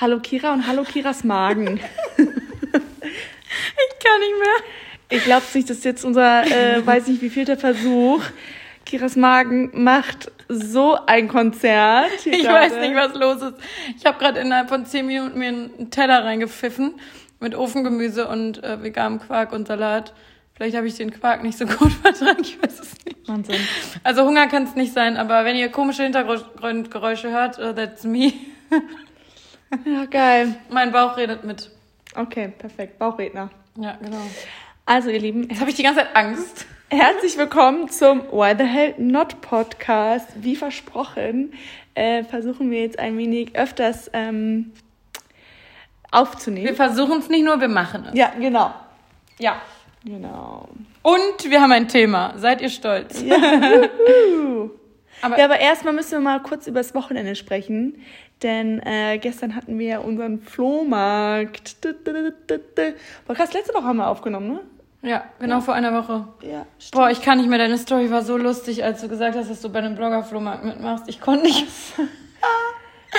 Hallo Kira und hallo Kiras Magen. Ich kann nicht mehr. Ich glaube nicht, das ist jetzt unser, äh, weiß nicht wie vielter Versuch. Kiras Magen macht so ein Konzert. Ich gerade. weiß nicht, was los ist. Ich habe gerade innerhalb von zehn Minuten mir einen Teller reingepfiffen mit Ofengemüse und äh, veganem Quark und Salat. Vielleicht habe ich den Quark nicht so gut vertragen, ich weiß es nicht. Wahnsinn. Also Hunger kann es nicht sein, aber wenn ihr komische Hintergrundgeräusche hört, uh, that's me. Ja, geil. mein Bauch redet mit. Okay, perfekt. Bauchredner. Ja, genau. Also, ihr Lieben, Jetzt habe ich die ganze Zeit Angst. Herzlich willkommen zum Why the Hell Not Podcast. Wie versprochen, äh, versuchen wir jetzt ein wenig öfters ähm, Wir aufzunehmen. versuchen es nicht nur, wir machen es. Ja, genau. Ja. Genau. Und wir haben ein Thema. Seid ihr stolz? Uh. Aber Ja, aber erstmal müssen wir mal kurz über das Wochenende sprechen. Denn äh, gestern hatten wir ja unseren Flohmarkt. Du, du, du, du, du. Boah, krass, letzte Woche haben wir aufgenommen, ne? ja, genau vor einer Woche. Ja, stimmt. Boah, ich kann nicht mehr. Deine Story war so lustig, als du gesagt hast, dass du bei einem Bloggerflohmarkt mitmachst. Ich konnte nicht.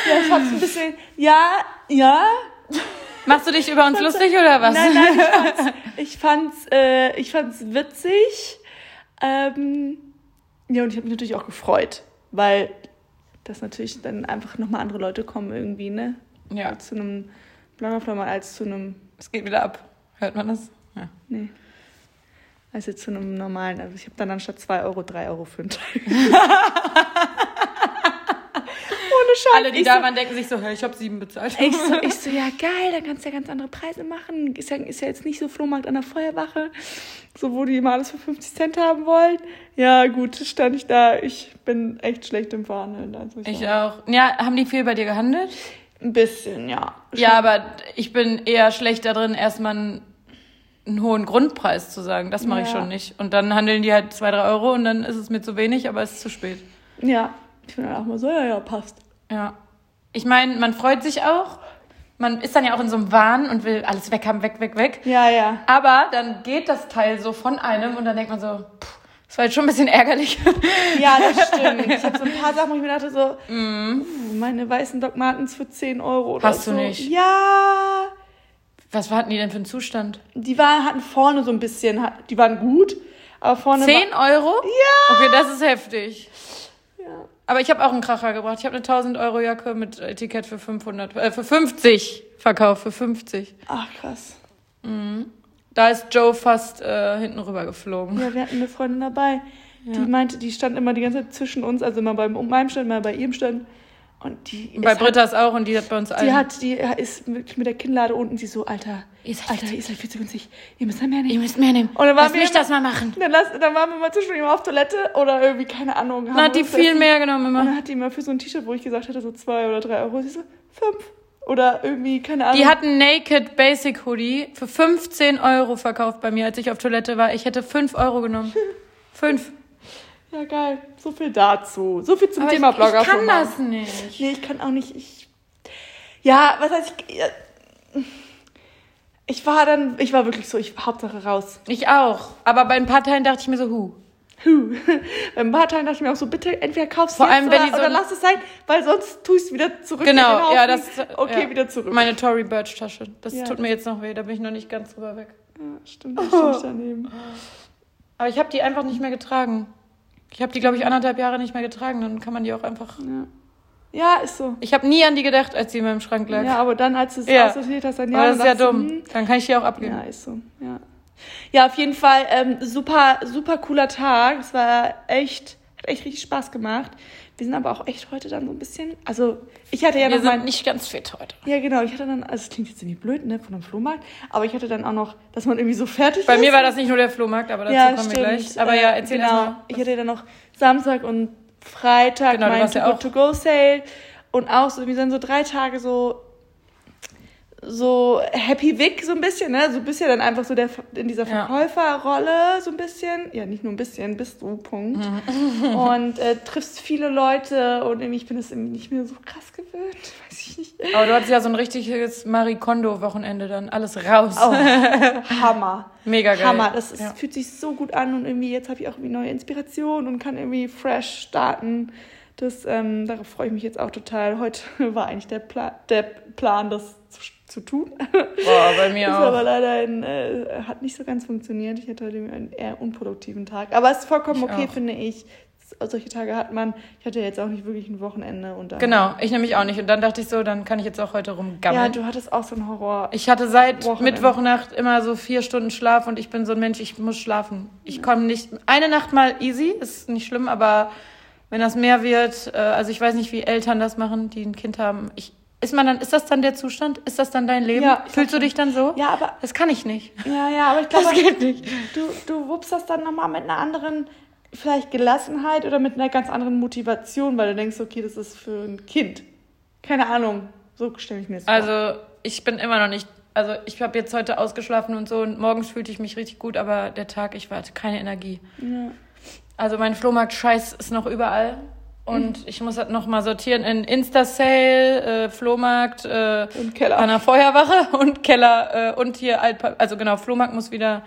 Ja, ich hab's ein bisschen. Ja, ja. Machst du dich über uns lustig oder was? Nein, nein, ich fand's, ich fand's, äh, ich fand's witzig. Ähm, ja, und ich habe mich natürlich auch gefreut, weil das natürlich dann einfach nochmal andere Leute kommen irgendwie, ne? Ja, Zu einem Bloggerflummer als zu einem, es geht wieder ab. Hört man das? Ja. nee, als jetzt zu einem normalen. Also ich habe dann anstatt 2 Euro 3 Euro für einen Teil. Scheiß. Alle, die ich da so, waren, denken sich so, hey, ich habe sieben bezahlt. Ich so, ich so, ja geil, da kannst du ja ganz andere Preise machen. Ist ja, ist ja jetzt nicht so Flohmarkt an der Feuerwache, so wo die immer alles für 50 Cent haben wollen. Ja gut, stand ich da. Ich bin echt schlecht im Verhandeln. Also Ich so. auch. Ja, haben die viel bei dir gehandelt? Ein bisschen, ja. Ja, aber ich bin eher schlecht da drin, erstmal einen, einen hohen Grundpreis zu sagen. Das mache ich Ja. schon nicht. Und dann handeln die halt zwei, drei Euro und dann ist es mir zu wenig, aber es ist zu spät. Ja, ich bin dann auch mal so, ja, ja, passt. Ja. Ich meine, man freut sich auch. Man ist dann ja auch in so einem Wahn und will alles weg haben, weg, weg, weg. Ja, ja. Aber dann geht das Teil so von einem und dann denkt man so, pff, das war jetzt schon ein bisschen ärgerlich. Ja, das stimmt. Ich habe so ein paar Sachen, wo ich mir dachte so, uh, meine weißen Doc Martens für 10 Euro oder. Hast so. du nicht? Ja, Was hatten die denn für einen Zustand? die waren, hatten vorne so ein bisschen, die waren gut, aber vorne Zehn Euro? Ja. Okay, das ist heftig. Aber ich habe auch einen Kracher gebracht. Ich habe eine 1000 Euro Jacke mit Etikett für 500, äh, für 50 verkauft, für 50. Ach, krass. Da ist Joe fast äh, hinten rüber geflogen. Ja, wir hatten eine Freundin dabei, die Ja. meinte, die stand immer die ganze Zeit zwischen uns, also immer bei meinem Stand, mal bei ihrem Stand. Und die Bei ist Britta's auch und die hat bei uns Halt, allen. die hat, die ist wirklich mit der Kinnlade unten, sie so, Alter, Ihr seid Alter, ihr seid viel zu günstig, ihr müsst mehr nehmen. Ihr müsst mehr nehmen. Und dann waren Lass wir mich immer- das mal machen. Dann, lass, dann waren wir mal zwischendurch immer auf Toilette oder irgendwie, keine Ahnung. Dann hat die viel essen. mehr genommen Und immer. dann hat die immer für so ein T-Shirt, wo ich gesagt hätte, so zwei oder drei Euro, sie so, fünf. Oder irgendwie, keine Ahnung. Die hat einen Naked Basic Hoodie für 15 Euro verkauft bei mir, als ich auf Toilette war. Ich hätte 5 Euro genommen. 5. Ja, geil. So viel dazu. So viel zum Aber Thema ich, Blogger. ich kann das nicht. Nee, ich kann auch nicht. Ich, ja, was heißt ich. Ich war dann, ich war wirklich so, ich Hauptsache raus. Ich auch. Aber bei ein paar Teilen dachte ich mir so, hu. Huh. Bei ein paar Teilen dachte ich mir auch so, bitte entweder kaufst du wenn oder, so oder lass es sein, weil sonst tust du es wieder zurück. Genau, ja, das. Okay, ja. wieder zurück. Meine Tory Burch Tasche. Das Ja. tut mir jetzt noch weh, da bin ich noch nicht ganz drüber weg. Ja, stimmt, da stehe ich daneben. Aber ich habe die einfach nicht mehr getragen. Ich habe die, glaube ich, anderthalb Jahre nicht mehr getragen. Dann kann man die auch einfach. Ja. ja, ist so. Ich habe nie an die gedacht, als die in meinem Schrank lag. Ja, aber dann, als du es Ja. aussortiert hast, dann Aber ja, das ist dann ja dachtest du, dumm. hm, Dann kann ich die auch abgeben. Ja, ist so, ja. Ja, auf jeden Fall ähm, super, super cooler Tag. Es war echt, hat echt richtig Spaß gemacht. Wir sind aber auch echt heute dann so ein bisschen, also ich hatte ja Wir noch sind mein, nicht ganz fit heute. ja genau, ich hatte dann, also es klingt jetzt irgendwie blöd, ne, von einem Flohmarkt, aber ich hatte dann auch noch, dass man irgendwie so fertig Bei ist. mir war das nicht nur der Flohmarkt, aber dazu ja, kommen stimmt. wir gleich. Aber ja, Äh, erzähl genau. mal. Ich hatte dann noch Samstag und Freitag Genau, mein warst ja und auch so, wir sind so drei Tage so so Happy Vic so ein bisschen, ne? So bist ja dann einfach so der in dieser. Verkäuferrolle so ein bisschen. Ja, nicht nur ein bisschen, bist du, Punkt. Mhm. und äh, triffst viele Leute und irgendwie, ich bin das irgendwie nicht mehr so krass gewöhnt, weiß ich nicht. Aber du hattest ja so ein richtiges Marie Kondo-Wochenende dann. Alles raus. Oh, Hammer. Mega geil. Hammer, das ist, Ja. fühlt sich so gut an und irgendwie jetzt habe ich auch irgendwie neue Inspiration und kann irgendwie fresh starten. Das, ähm, darauf freue ich mich jetzt auch total. Heute war eigentlich der, Pla der Plan, das zu, tun. Boah, bei mir ist auch. aber leider ein, äh, hat nicht so ganz funktioniert. Ich hatte heute einen eher unproduktiven Tag. Aber es ist vollkommen Ich okay, auch. finde ich. Solche Tage hat man. Ich hatte jetzt auch nicht wirklich ein Wochenende. Und dann, Genau, ich nämlich auch nicht. Und dann dachte ich so, dann kann ich jetzt auch heute rumgammeln. Ja, du hattest auch so einen Horror. Ich hatte seit Wochenende. Mittwochnacht immer so vier Stunden Schlaf und ich bin so ein Mensch, ich muss schlafen. Ich komme nicht. Eine Nacht mal easy, ist nicht schlimm, aber wenn das mehr wird, äh, also ich weiß nicht, wie Eltern das machen, die ein Kind haben. Ich, ist man dann, ist das dann der Zustand? Ist das dann dein Leben? Ja, Fühlst du dich dann so? Ja, aber Das kann ich nicht. Ja, ja, aber ich Das glaube, geht nicht. du, du wuppst das dann nochmal mit einer anderen, vielleicht Gelassenheit oder mit einer ganz anderen Motivation, weil du denkst, okay, das ist für ein Kind. Keine Ahnung. So stelle ich mir das vor. Also ich bin immer noch nicht. Also ich habe jetzt heute ausgeschlafen und so und morgens fühlte ich mich richtig gut, aber der Tag, ich hatte keine Energie. Ja. Also mein Flohmarkt-Scheiß ist noch überall. Und ich muss das nochmal sortieren in Insta-Sale, äh, Flohmarkt, äh, Und Keller. an der Feuerwache und Keller äh, und hier Altpa also genau, Flohmarkt muss wieder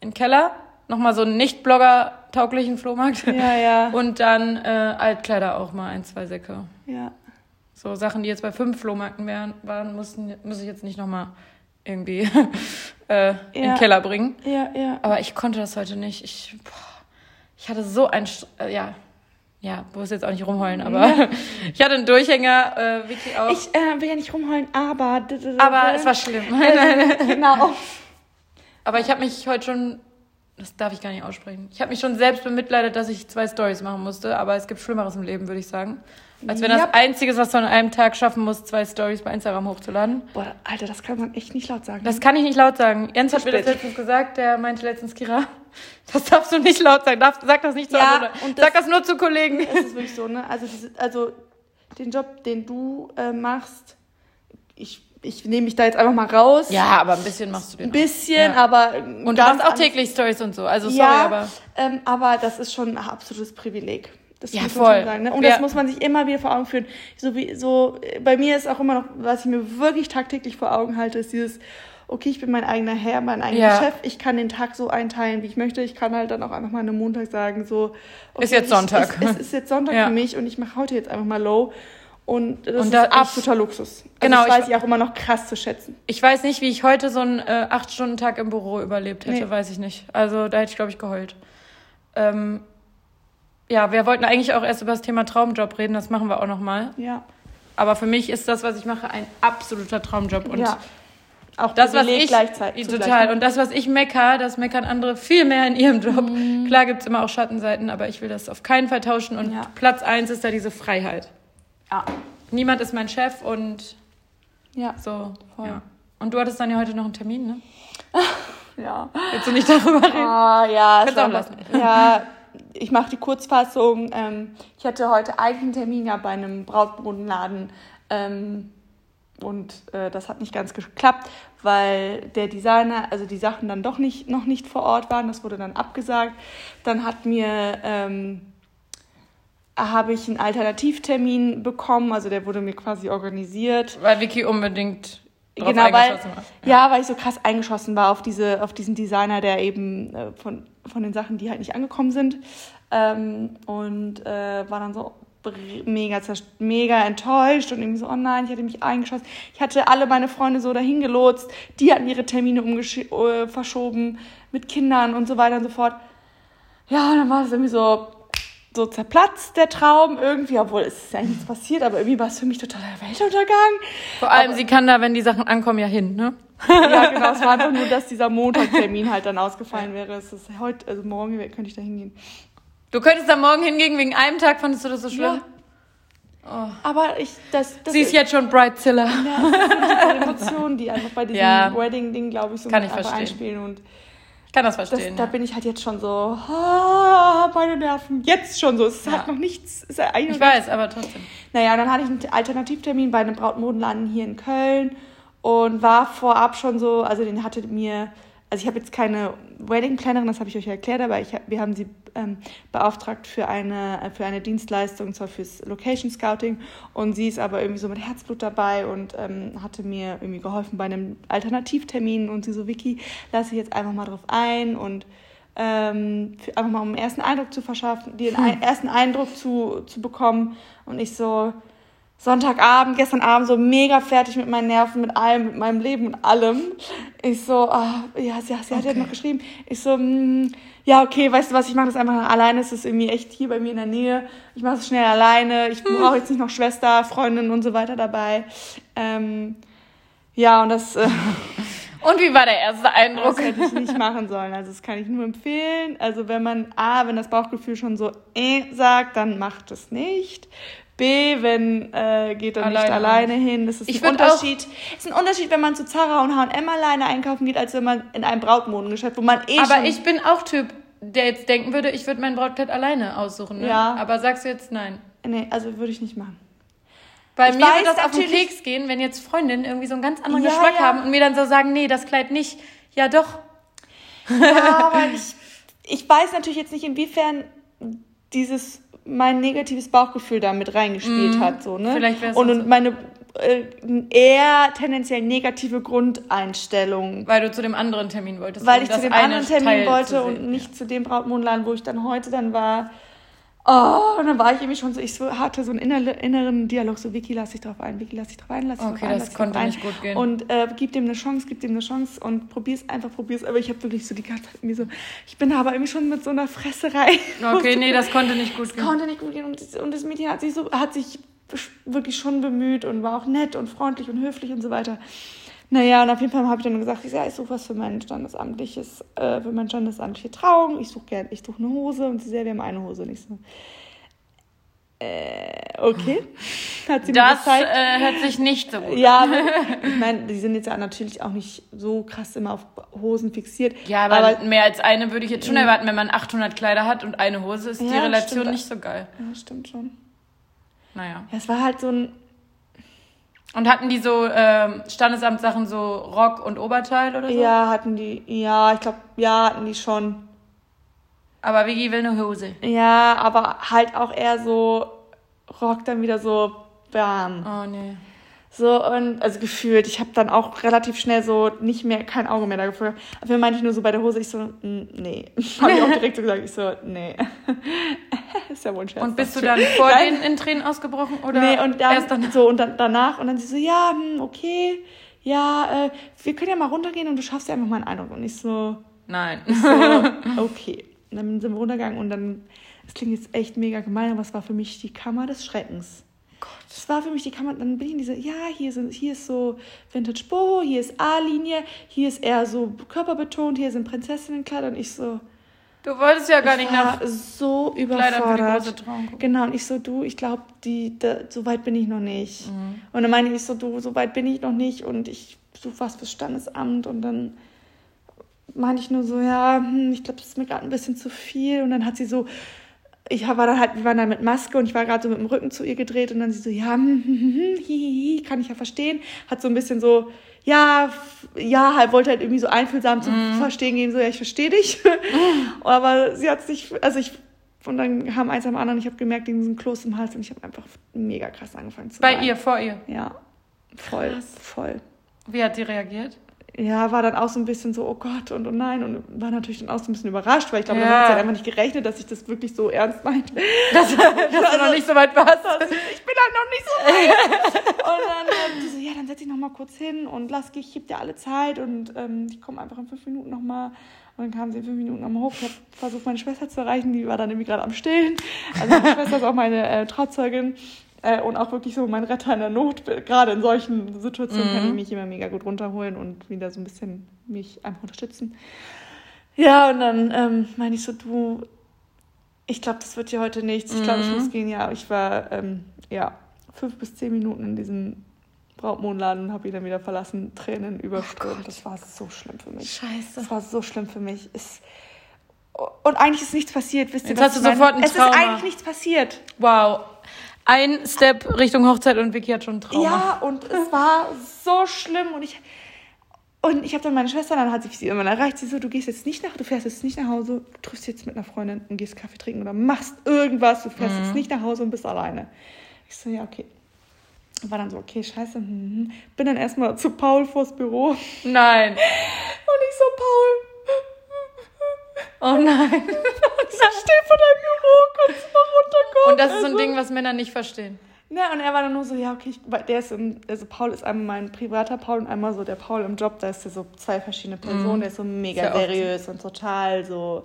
in den Keller. Nochmal so einen nicht-Blogger-tauglichen Flohmarkt. Ja, ja. Und dann äh, Altkleider auch mal ein, zwei Säcke. ja. So Sachen, die jetzt bei fünf Flohmärkten wären, waren, mussten, muss ich jetzt nicht nochmal irgendwie äh, in den Ja. Keller bringen. Ja, ja. Aber ich konnte das heute nicht. Ich, boah, ich hatte so ein, äh, ja, ja, muss jetzt auch nicht rumheulen, aber ich hatte einen Durchhänger, äh, Vicky auch. Ich äh, will ja nicht rumheulen, aber. aber es war schlimm. Äh, genau. aber ich habe mich heute schon, das darf ich gar nicht aussprechen, ich habe mich schon selbst bemitleidet, dass ich zwei Stories machen musste, aber es gibt Schlimmeres im Leben, würde ich sagen. Als wenn das Yep. Einzige, ist, was du an einem Tag schaffen musst, zwei Stories bei Instagram hochzuladen. Boah, Alter, das kann man echt nicht laut sagen. Das kann ich nicht laut sagen. Jens hat mir das letztens gesagt, der meinte letztens, Kira, das darfst du nicht laut sagen. Darf, sag das nicht zu Ja, anderen. und das- Sag das nur zu Kollegen. es ist wirklich so, ne? Also, diese, also den Job, den du äh, machst, ich, ich nehme mich da jetzt einfach mal raus. Ja, aber ein bisschen machst du den Ein bisschen, Ja. aber. Und du machst auch täglich Stories und so. Also sorry, ja, aber Ähm, aber das ist schon ein absolutes Privileg. Das Ja, muss man voll. schon sagen. Ne? Und Ja. das muss man sich immer wieder vor Augen führen. So wie, so, bei mir ist auch immer noch, was ich mir wirklich tagtäglich vor Augen halte, ist dieses, okay, ich bin mein eigener Herr, mein eigener Ja. Chef, ich kann den Tag so einteilen, wie ich möchte. Ich kann halt dann auch einfach mal an einem Montag sagen, so, okay, Ist jetzt ich, Sonntag. Es, es ist jetzt Sonntag Ja. für mich und ich mache heute jetzt einfach mal low. Und das Und ist da ich- absoluter Luxus. Also Genau, Das weiß ich- ich auch immer noch krass zu schätzen. ich weiß nicht, wie ich heute so einen äh, acht Stunden Tag im Büro überlebt hätte, Nee. weiß ich nicht. Also da hätte ich, glaube ich, geheult. Ähm, ja, wir wollten eigentlich auch erst über das Thema Traumjob reden, das machen wir auch noch mal. Ja. Aber für mich ist das, was ich mache, ein absoluter Traumjob. Und ja. Auch das, was ich gleichzeitig. total und das, was ich mecker, das meckern andere viel mehr in ihrem Job. Mhm. Klar gibt's immer auch Schattenseiten, aber ich will das auf keinen Fall tauschen. Und Ja. Platz eins ist da diese Freiheit. Ja. Niemand ist mein Chef und Ja. so. Voll. Ja. Und du hattest dann ja heute noch einen Termin, ne? Ja. Willst du nicht darüber reden? Ah, ja, Kannst es auch lassen. Ja, ich mache die Kurzfassung. Ähm, ich hatte heute eigentlich einen Termin ja bei einem Brautmodenladen ähm, und äh, das hat nicht ganz geklappt, weil der Designer, also die Sachen dann doch nicht, noch nicht vor Ort waren. Das wurde dann abgesagt. Dann hat mir ähm, habe ich einen Alternativtermin bekommen, also der wurde mir quasi organisiert. Weil Vicky unbedingt Genau, weil, ja, weil ich so krass eingeschossen war auf, diese, auf diesen Designer, der eben äh, von, von den Sachen, die halt nicht angekommen sind. Ähm, und äh, war dann so mega, mega enttäuscht und irgendwie so, oh nein, ich hatte mich eingeschossen. Ich hatte alle meine Freunde so dahin gelotst, die hatten ihre Termine umgesch- äh, verschoben mit Kindern und so weiter und so fort. Ja, und dann war es irgendwie so, so zerplatzt, der Traum irgendwie, obwohl es ist ja nichts passiert, aber irgendwie war es für mich total der Weltuntergang. Vor allem, sie kann da, wenn die Sachen ankommen, ja hin, ne? Ja, genau. Es war einfach nur, dass dieser Montagtermin halt dann ausgefallen wäre. Es ist heute, also morgen könnte ich da hingehen. Du könntest da morgen hingehen, wegen einem Tag fandest du das so schlimm? Aber ich, das, das Sie ist jetzt schon Brightzilla. Ja, das sind diese Emotionen, die einfach bei diesem Ja. Wedding-Ding, glaube ich, so Kann ich einfach verstehen. einspielen. Und kann das das, verstehen. da ja. bin ich halt jetzt schon so, ah, meine Nerven, jetzt schon so. Es Ja. hat noch nichts. Es eigentlich ich weiß, aber trotzdem. Naja, dann hatte ich einen Alternativtermin bei einem Brautmodenladen hier in Köln und war vorab schon so, also den hatte mir, also ich habe jetzt keine Wedding-Plannerin, das habe ich euch erklärt, aber ich wir haben sie ähm, beauftragt für eine, für eine Dienstleistung, zwar fürs Location Scouting und sie ist aber irgendwie so mit Herzblut dabei und ähm, hatte mir irgendwie geholfen bei einem Alternativtermin und sie so, Vicky, lass dich jetzt einfach mal drauf ein und ähm, für, einfach mal um einen ersten Eindruck zu verschaffen, den hm. ersten Eindruck zu, zu bekommen. Und ich so, Sonntagabend, gestern Abend so mega fertig mit meinen Nerven, mit allem, mit meinem Leben und allem. Ich so, oh, ja, sie, sie hat okay. ja noch geschrieben. Ich so, mh, mm, ja, okay, weißt du was, ich mache das einfach alleine. Es ist irgendwie echt hier bei mir in der Nähe. Ich mache es schnell alleine. Ich hm. brauche jetzt nicht noch Schwester, Freundin und so weiter dabei. Ähm, ja, und das. Äh, und wie war der erste Eindruck? Das hätte ich nicht machen sollen. Also das kann ich nur empfehlen. Also wenn man A, wenn das Bauchgefühl schon so äh sagt, dann macht es nicht. B, wenn äh, geht er nicht alleine hin. Das ist ich ein Unterschied. Es ist ein Unterschied, wenn man zu Zara und H&M alleine einkaufen geht, als wenn man in einem Brautmodengeschäft, wo man eh Aber ich bin auch Typ, der jetzt denken würde, ich würde mein Brautkleid alleine aussuchen. Ne? Ja. Aber sagst du jetzt nein? Nee, also würde ich nicht machen. Bei ich mir würde das auf den Keks gehen, wenn jetzt Freundinnen irgendwie so einen ganz anderen ja, Geschmack ja. haben und mir dann so sagen, nee, das Kleid nicht. Ja, doch. Ja, aber ich, ich weiß natürlich jetzt nicht, inwiefern dieses mein negatives Bauchgefühl da mit reingespielt mm, hat. So, ne? Vielleicht und, und meine äh, eher tendenziell negative Grundeinstellung. Weil du zu dem anderen Termin wolltest. Weil ich zu dem anderen Termin Teil wollte und nicht zu dem Brautmondladen, wo ich dann heute dann war. Oh, und dann war ich irgendwie schon so, ich so, hatte so einen inneren Dialog, so Vicky, lass dich drauf ein, Vicky, lass dich drauf ein, lass dich okay, drauf ein. Okay, das konnte nicht gut gehen. Und äh, gib dem eine Chance, gib dem eine Chance und probier's einfach, probier's. Aber ich habe wirklich so die ganze Zeit irgendwie so, ich bin aber irgendwie schon mit so einer Fresserei. Okay, nee, das konnte nicht gut das gehen. konnte nicht gut gehen. Und, und das Mädchen hat sich so, hat sich wirklich schon bemüht und war auch nett und freundlich und höflich und so weiter. Naja, und auf jeden Fall habe ich dann gesagt, ich, ja, ich suche was für mein standesamtliches, äh, für mein standesamtliche Trauung. Ich suche gerne, ich suche eine Hose und sie sagt, wir haben eine Hose. Und ich so, äh, okay. Hat sie das mir äh, hört sich nicht so gut Ja, aber, ich meine, die sind jetzt ja natürlich auch nicht so krass immer auf Hosen fixiert. Ja, aber, aber mehr als eine würde ich jetzt schon erwarten, wenn man 800 Kleider hat und eine Hose, ist ja, die Relation stimmt. nicht so geil. Ja, stimmt schon. Naja. Ja, es war halt so ein und hatten die so ähm, Standesamtssachen so Rock und Oberteil oder so? Ja, hatten die. Ja, ich glaube, ja, hatten die schon. Aber Vicky will eine Hose. Ja, aber halt auch eher so Rock dann wieder so bam. Oh nee. So, und also gefühlt, ich habe dann auch relativ schnell so nicht mehr, kein Auge mehr da gefühlt. Aber meinte ich nur so bei der Hose, ich so, nee. habe ich auch direkt so gesagt, ich so, nee. ist ja wohl ein Scherz. Und bist du dann vor denen in Tränen ausgebrochen? Oder nee, und dann, erst dann so, und dann, danach, und dann sie so, ja, hm, okay, ja, äh, wir können ja mal runtergehen und du schaffst ja einfach mal einen Eindruck. Und ich so, nein. Ich so, okay. Und dann sind wir runtergegangen und dann, es klingt jetzt echt mega gemein, aber es war für mich die Kammer des Schreckens. Gott. Das war für mich die Kammer, dann bin ich in diese, ja, hier, sind, hier ist so Vintage Boho, hier ist A-Linie, hier ist eher so körperbetont, hier sind Prinzessinnenkleider und ich so. Du wolltest ja gar nicht nach. so überfordert. Genau, und ich so, du, ich glaube, so weit bin ich noch nicht. Mhm. Und dann meine ich so, du, so weit bin ich noch nicht und ich suche was fürs Standesamt und dann meinte ich nur so, ja, hm, ich glaube, das ist mir gerade ein bisschen zu viel. Und dann hat sie so, ich war dann halt, wir waren dann mit Maske und ich war gerade so mit dem Rücken zu ihr gedreht und dann sie so, ja, hm, hm, hm, kann ich ja verstehen. Hat so ein bisschen so, ja, ja, halt wollte halt irgendwie so einfühlsam zum mm. Verstehen gehen, so, ja, ich verstehe dich. Mm. Aber sie hat sich, also ich, und dann kam eins am anderen, ich habe gemerkt, diesen Kloß im Hals und ich habe einfach mega krass angefangen zu Bei weinen. ihr, vor ihr? Ja, voll, krass. voll. Wie hat sie reagiert? Ja, war dann auch so ein bisschen so, oh Gott und oh nein und war natürlich dann auch so ein bisschen überrascht, weil ich glaube, ja. damit hat halt einfach nicht gerechnet, dass ich das wirklich so ernst meinte. Dass, dass also, du noch nicht so weit warst. ich bin halt noch nicht so weit. und dann ähm, die so, ja, dann setz dich noch mal kurz hin und lass, ich gebe dir alle Zeit und ähm, ich komme einfach in fünf Minuten noch mal. Und dann kam sie in fünf Minuten nochmal hoch. Ich habe versucht, meine Schwester zu erreichen, die war dann nämlich gerade am Stillen. Also meine Schwester ist auch meine äh, Trauzeugin. Äh, und auch wirklich so mein Retter in der Not. Gerade in solchen Situationen mhm. kann ich mich immer mega gut runterholen und wieder so ein bisschen mich einfach unterstützen. Ja, und dann ähm, meine ich so, du, ich glaube, das wird hier heute nichts. Ich glaube, ich muss mhm. gehen. Ja, ich war ähm, ja fünf bis zehn Minuten in diesem Brautmodenladen und habe ihn dann wieder verlassen, Tränen überströmt. Oh das war so schlimm für mich. Scheiße. Das war so schlimm für mich. Es, und eigentlich ist nichts passiert, wisst ihr Jetzt was hast du sofort ein Es ist eigentlich nichts passiert. Wow ein Step Richtung Hochzeit und Vicky hat schon Trauma. Ja, und es war so schlimm und ich und ich habe dann meine Schwester, dann hat sich sie immer erreicht, sie so, du gehst jetzt nicht nach, du fährst jetzt nicht nach Hause, du triffst jetzt mit einer Freundin und gehst Kaffee trinken oder machst irgendwas, du fährst mhm. jetzt nicht nach Hause und bist alleine. Ich so, ja, okay. War dann so, okay, scheiße. Hm, hm. Bin dann erstmal zu Paul vors Büro. Nein. Und ich so, Paul, Oh nein. Ich stehe vor deinem Büro, kannst du mal runterkommen? Und das ist so ein Also- Ding, was Männer nicht verstehen. Ne, und er war dann nur so, ja, okay, ich, der ist im, also Paul ist einmal mein privater Paul und einmal so der Paul im Job, da ist der so zwei verschiedene Personen, der ist so mega Ist ja seriös und total so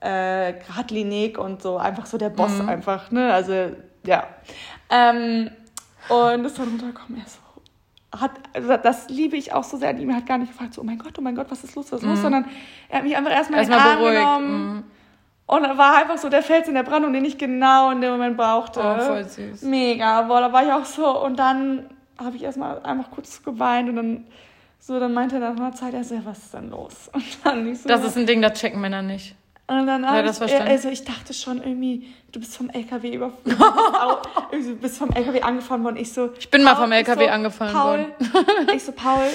äh, geradlinig und so einfach so der Boss einfach, ne, also ja. Ähm, und ist dann runtergekommen, er so, hat, also das liebe ich auch so sehr an ihm, er hat gar nicht gefragt, so, oh mein Gott, oh mein Gott, was ist los, was ist los, sondern er hat mich einfach erstmal in den Arm beruhigt. genommen. Mhm. Und war einfach so der Fels in der Brandung, den ich genau in dem Moment brauchte. Oh, voll süß. Mega, boah, da war ich auch so. Und dann habe ich erstmal einfach kurz geweint und dann so, dann meinte er nach einer Zeit, er so, ja, was ist denn los? Und dann ich so, Das ist ein Ding, das checken Männer nicht. Und dann Ja, das ich, verstanden. also ich dachte schon irgendwie, du bist vom LKW über, du bist vom LKW angefahren worden. Ich so, Ich bin mal vom LKW so, angefahren Paul, worden. Ich so, Paul,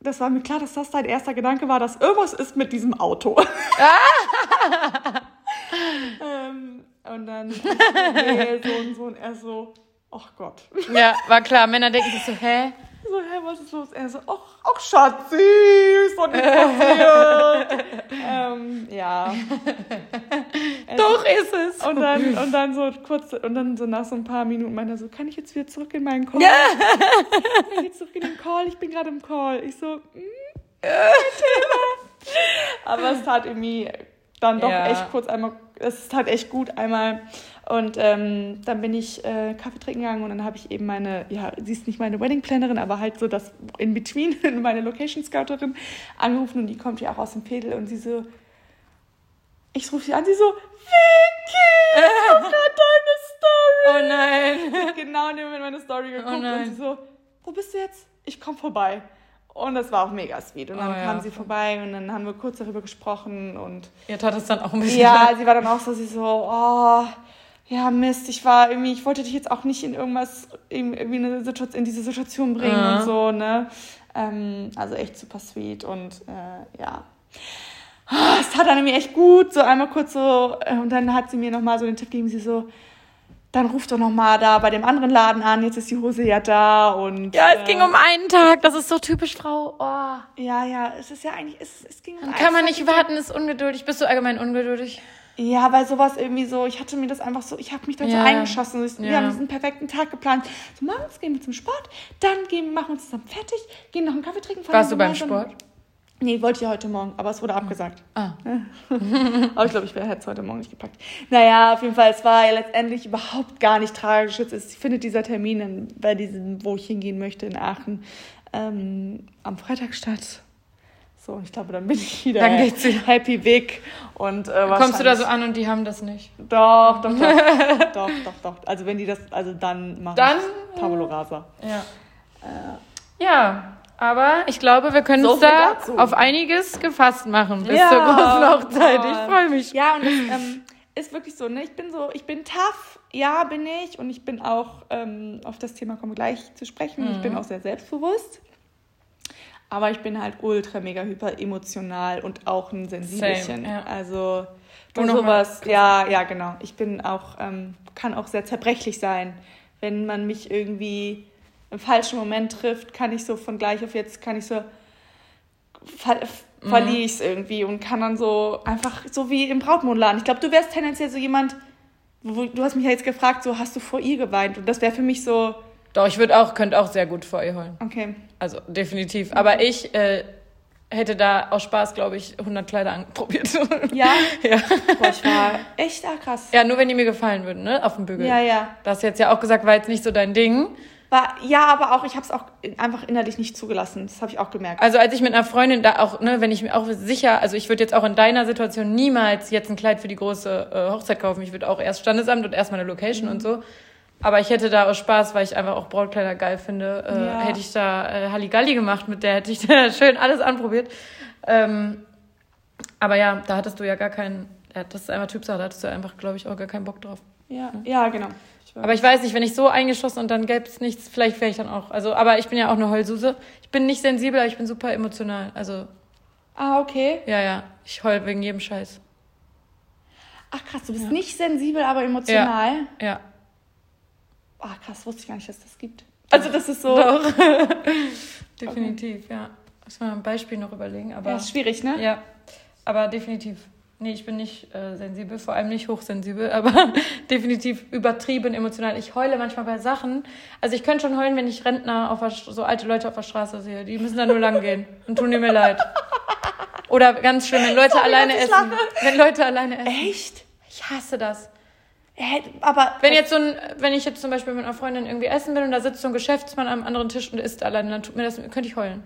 das war mir klar, dass das dein erster Gedanke war, dass irgendwas ist mit diesem Auto. ähm, und dann, ich so, nee, so und so, und er so, ach Gott. Ja, war klar. Männer denken sich so, hä? So, hä, was ist los? Er so, ach, ach Schatzi, ist doch passiert. ähm, ja. Doch ist es. Und dann, und dann so kurz, und dann so nach so ein paar Minuten meinte er so, kann ich jetzt wieder zurück in meinen Call? Ja. Kann ich jetzt zurück in den Call? Ich bin gerade im Call. Ich so, mm. Aber es tat irgendwie dann doch Ja. echt kurz einmal, es tat echt gut einmal. Und ähm, dann bin ich äh, Kaffee trinken gegangen und dann habe ich eben meine, ja, sie ist nicht meine Wedding Plannerin, aber halt so das in between, meine Location Scouterin angerufen und die kommt ja auch aus dem Fädel und sie so, ich rufe sie an, sie so, Vicky, ich hab grad deine Story. Oh nein. Sie hat genau in dem Moment meine Story geguckt Oh und sie so, wo bist du jetzt? Ich komm vorbei. Und das war auch mega sweet. Und dann Oh ja. kam sie vorbei und dann haben wir kurz darüber gesprochen und Ihr tat es dann auch ein bisschen. ja, sie war dann auch so, sie so, oh, ja, Mist, ich war irgendwie, ich wollte dich jetzt auch nicht in irgendwas, irgendwie eine Situation, in diese Situation bringen Ja. und so, ne? Ähm, also echt super sweet und äh, ja. Es tat dann irgendwie echt gut, so einmal kurz so, äh, und dann hat sie mir nochmal so den Tipp gegeben, sie so, dann ruf doch nochmal da bei dem anderen Laden an, jetzt ist die Hose ja da und. Ja, es äh, ging um einen Tag. Das ist so typisch Frau. Oh. Ja, ja, es ist ja eigentlich, es, es ging um Dann kann man nicht warten, ist ungeduldig. Bist du allgemein ungeduldig? Ja, weil sowas irgendwie so, ich hatte mir das einfach so, ich habe mich dann Ja. so eingeschossen. Ich, Wir Ja. haben diesen perfekten Tag geplant. So, morgens gehen wir zum Sport, dann gehen, machen wir uns zusammen fertig, gehen noch einen Kaffee trinken. Warst du beim Sport? Nee, wollte ich ja heute Morgen, aber es wurde abgesagt. Ah. Aber ich glaube, ich hätte es heute Morgen nicht gepackt. Naja, auf jeden Fall, es war ja letztendlich überhaupt gar nicht tragisch. Es findet dieser Termin in, bei diesem, wo ich hingehen möchte, in Aachen, ähm, am Freitag statt. So, und ich glaube, dann bin ich wieder, Dann geht's wieder. happy weg. Und, äh, Kommst du da so an und die haben das nicht? Doch, doch, doch, doch, doch, doch. Also wenn die das, also dann machen Dann- ich Tabula Rasa. Ja. Ja, aber ich glaube, wir können So uns da dazu. auf einiges gefasst machen bis Ja. zur großen Hochzeit. Ich Oh. freue mich. Ja, und das ähm, ist wirklich so, ne? Ich bin so, ich bin tough, ja, bin ich. Und ich bin auch, ähm, auf das Thema kommen gleich zu sprechen. Ich Mhm. bin auch sehr selbstbewusst. Aber ich bin halt ultra, mega hyper emotional und auch ein Sensibelchen. Same, ja. Also du sowas, ja, ja, genau. Ich bin auch, ähm, kann auch sehr zerbrechlich sein. Wenn man mich irgendwie im falschen Moment trifft, kann ich so von gleich auf jetzt, kann ich so ver Mhm. verliere ich es irgendwie und kann dann so einfach so wie im Brautmondladen. Ich glaube, du wärst tendenziell so jemand, wo, du hast mich ja jetzt gefragt, so hast du vor ihr geweint und das wäre für mich so, Doch, ich würde auch, könnte auch sehr gut vor ihr heulen. okay. Also definitiv. Aber ich äh, hätte da aus Spaß, glaube ich, 100 Kleider anprobiert. Ja? ja. Boah, ich war echt ah, krass. ja, nur wenn die mir gefallen würden, ne? Auf dem Bügel. Ja, ja. Das hast jetzt ja auch gesagt, war jetzt nicht so dein Ding. War, ja, aber auch, ich habe es auch einfach innerlich nicht zugelassen. Das habe ich auch gemerkt. Also als ich mit einer Freundin da auch, ne, wenn ich mir auch sicher, also ich würde jetzt auch in deiner Situation niemals jetzt ein Kleid für die große äh, Hochzeit kaufen. Ich würde auch erst Standesamt und erst meine Location Mhm. und so. Aber ich hätte da aus Spaß, weil ich einfach auch Brautkleider geil finde, äh, Ja. hätte ich da äh, Halligalli gemacht, mit der hätte ich da schön alles anprobiert. Ähm, aber ja, da hattest du ja gar keinen, ja, das ist einfach Typsache, da hattest du einfach, glaube ich, auch gar keinen Bock drauf. Ja, ja, genau. Ich Aber ich weiß nicht, wenn ich so eingeschossen und dann gäbe es nichts, vielleicht wäre ich dann auch. Also, aber ich bin ja auch eine Heulsuse. Ich bin nicht sensibel, aber ich bin super emotional. Also, ah, okay. ja, ja. Ich heul wegen jedem Scheiß. Ach krass, du bist nicht sensibel, aber emotional. Ja. Ah, krass, wusste ich gar nicht, dass das gibt. Also das ist so, Doch. definitiv, ja. Muss man ein Beispiel noch überlegen, aber. ja, ist schwierig, ne? Ja. Aber definitiv. Nee, ich bin nicht äh, sensibel, vor allem nicht hochsensibel, aber definitiv übertrieben emotional. Ich heule manchmal bei Sachen. Also ich könnte schon heulen, wenn ich Rentner, auf der, so alte Leute auf der Straße sehe. Die müssen da nur lang gehen und tun mir leid. Oder ganz schlimm, wenn Leute Sorry, alleine essen. lache. Wenn Leute alleine essen. Echt? Ich hasse das. Aber Wenn jetzt so ein, wenn ich jetzt zum Beispiel mit einer Freundin irgendwie essen bin und da sitzt so ein Geschäftsmann am anderen Tisch und isst alleine, dann tut mir das, könnte ich heulen.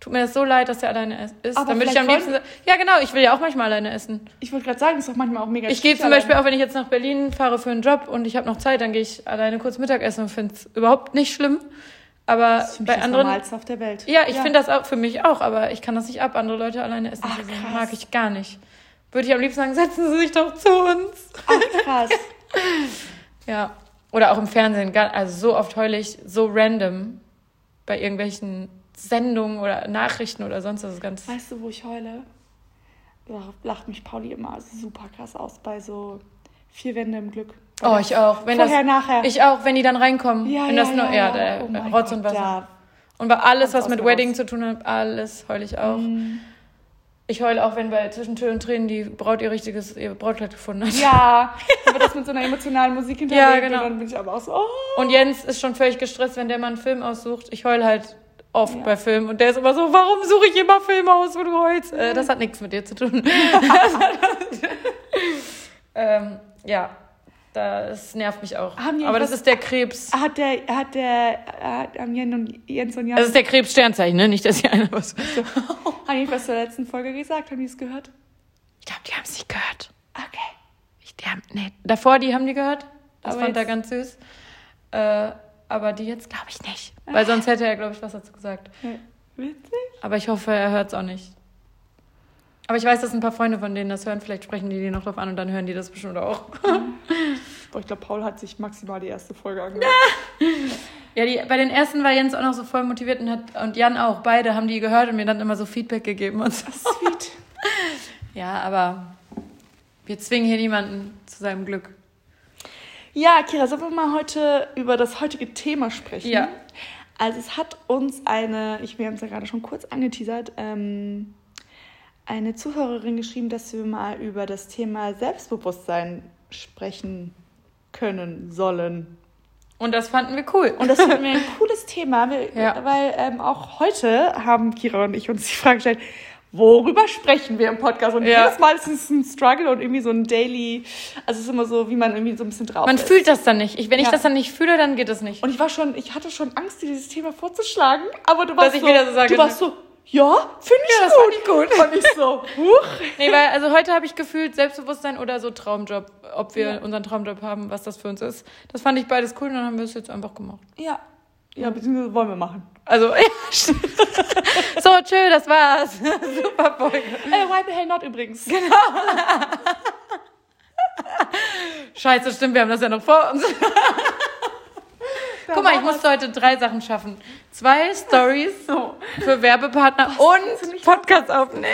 Tut mir das so leid, dass der alleine isst. Aber dann würde ich am liebsten, ja genau, ich will ja auch manchmal alleine essen. ich wollte gerade sagen, das ist doch manchmal auch mega Ich gehe zum Beispiel alleine. auch, wenn ich jetzt nach Berlin fahre für einen Job und ich habe noch Zeit, dann gehe ich alleine kurz Mittagessen und finde es überhaupt nicht schlimm. Aber Das ist bei das anderen. Normalste auf der Welt. Ja, ich finde das auch für mich auch, aber ich kann das nicht ab, andere Leute alleine essen Ach, krass. Mag ich gar nicht. Würde ich am liebsten sagen, setzen Sie sich doch zu uns. Ach, krass. Ja. Oder auch im Fernsehen, also so oft heule ich so random bei irgendwelchen Sendungen oder Nachrichten oder sonst was. Ganz. Weißt du, wo ich heule? Da lacht mich Pauli immer super krass aus bei so vier Wände im Glück. Oh, ich auch. Wenn Vorher, das, nachher. Ich auch, wenn die dann reinkommen. ja, wenn ja, das nur, ja, ja, ja. Oh Rotz Gott, und Wasser. Und bei alles, was mit Wedding Raus. zu tun hat, alles heule ich auch. Mm. Ich heule auch, wenn bei Zwischen Tür und Tränen die Braut ihr richtiges ihr Brautkleid gefunden hat. Ja, aber das mit so einer emotionalen Musik hinterlegt. Ja, genau. Und dann bin ich aber auch so, oh. Und Jens ist schon völlig gestresst, wenn der mal einen Film aussucht. Ich heule halt oft Ja. bei Filmen. Und der ist immer so, warum suche ich immer Filme aus, wo du heulst? Äh, das hat nichts mit dir zu tun. ähm, ja, das nervt mich auch. Aber das ist der Krebs. Hat der, hat der, hat, haben Jens und, Jens und Jan, Das ist der Krebs-Sternzeichen, ne? Nicht, dass hier einer was. haben die was zur letzten Folge gesagt? Haben die es gehört? Ich glaube, die haben es nicht gehört. Okay. Ich, die haben, nee, davor, die haben die gehört. Das Aber fand er ganz süß. Äh, aber die jetzt glaube ich nicht. Weil sonst hätte er, glaube ich, was dazu gesagt. Witzig. Aber ich hoffe, er hört es auch nicht. Aber ich weiß, dass ein paar Freunde von denen das hören. Vielleicht sprechen die die noch drauf an und dann hören die das bestimmt auch. Boah, ich glaube, Paul hat sich maximal die erste Folge angehört. Ja, die, bei den ersten war Jens auch noch so voll motiviert und, hat, und Jan auch. Beide haben die gehört und mir dann immer so Feedback gegeben und so. Sweet. Ja, aber wir zwingen hier niemanden zu seinem Glück. Ja, Kira, sollen wir mal heute über das heutige Thema sprechen? Ja. Also es hat uns eine, ich, wir haben es ja gerade schon kurz angeteasert, ähm, eine Zuhörerin geschrieben, dass wir mal über das Thema Selbstbewusstsein sprechen können sollen. Und das fanden wir cool. Und das finden wir ein cooles Thema, weil, Ja. weil ähm, auch heute haben Kira und ich uns die Frage gestellt, worüber sprechen wir im Podcast? Und Ja. jedes Mal ist es ein Struggle und irgendwie so ein Daily, also es ist immer so, wie man irgendwie so ein bisschen drauf Man ist. fühlt das dann nicht. Ich, wenn ich Ja. das dann nicht fühle, dann geht es nicht. Und ich war schon, ich hatte schon Angst, dir dieses Thema vorzuschlagen, aber du warst Dass ich so, wieder so sage, du warst so, ja, finde ich Ja, das gut. fand ich gut. Und ich so, huch. Nee, weil also heute habe ich gefühlt Selbstbewusstsein oder so Traumjob, ob wir Ja. unseren Traumjob haben, was das für uns ist. Das fand ich beides cool und dann haben wir es jetzt einfach gemacht. Ja. Ja, beziehungsweise wollen wir machen. Also, ja, stimmt. so, tschö, das war's. Super Folge. Äh, why the hell not übrigens. Scheiße, stimmt, wir haben das ja noch vor uns. Guck mal, ich musste heute drei Sachen schaffen. Zwei Stories So. für Werbepartner du und Podcast aufnehmen.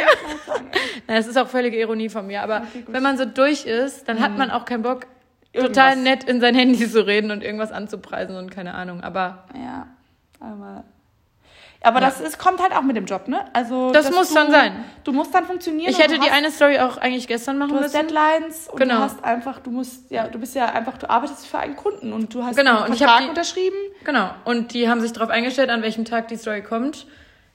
Na, es ist auch völlige Ironie von mir, aber Okay, wenn man so durch ist, dann hat man auch keinen Bock, Irgendwas. total nett in sein Handy zu reden und irgendwas anzupreisen und keine Ahnung. Aber Ja, aber. Aber Ja. das ist, kommt halt auch mit dem Job, ne? Also Das muss du, dann sein. Du musst dann funktionieren. ich hätte die eine Story auch eigentlich gestern machen Du hast müssen. Deadlines und Genau. du hast einfach, du musst, ja, du bist ja einfach, du arbeitest für einen Kunden und du hast Genau, einen Vertrag die- unterschrieben. Genau. Und die haben sich darauf eingestellt, an welchem Tag die Story kommt.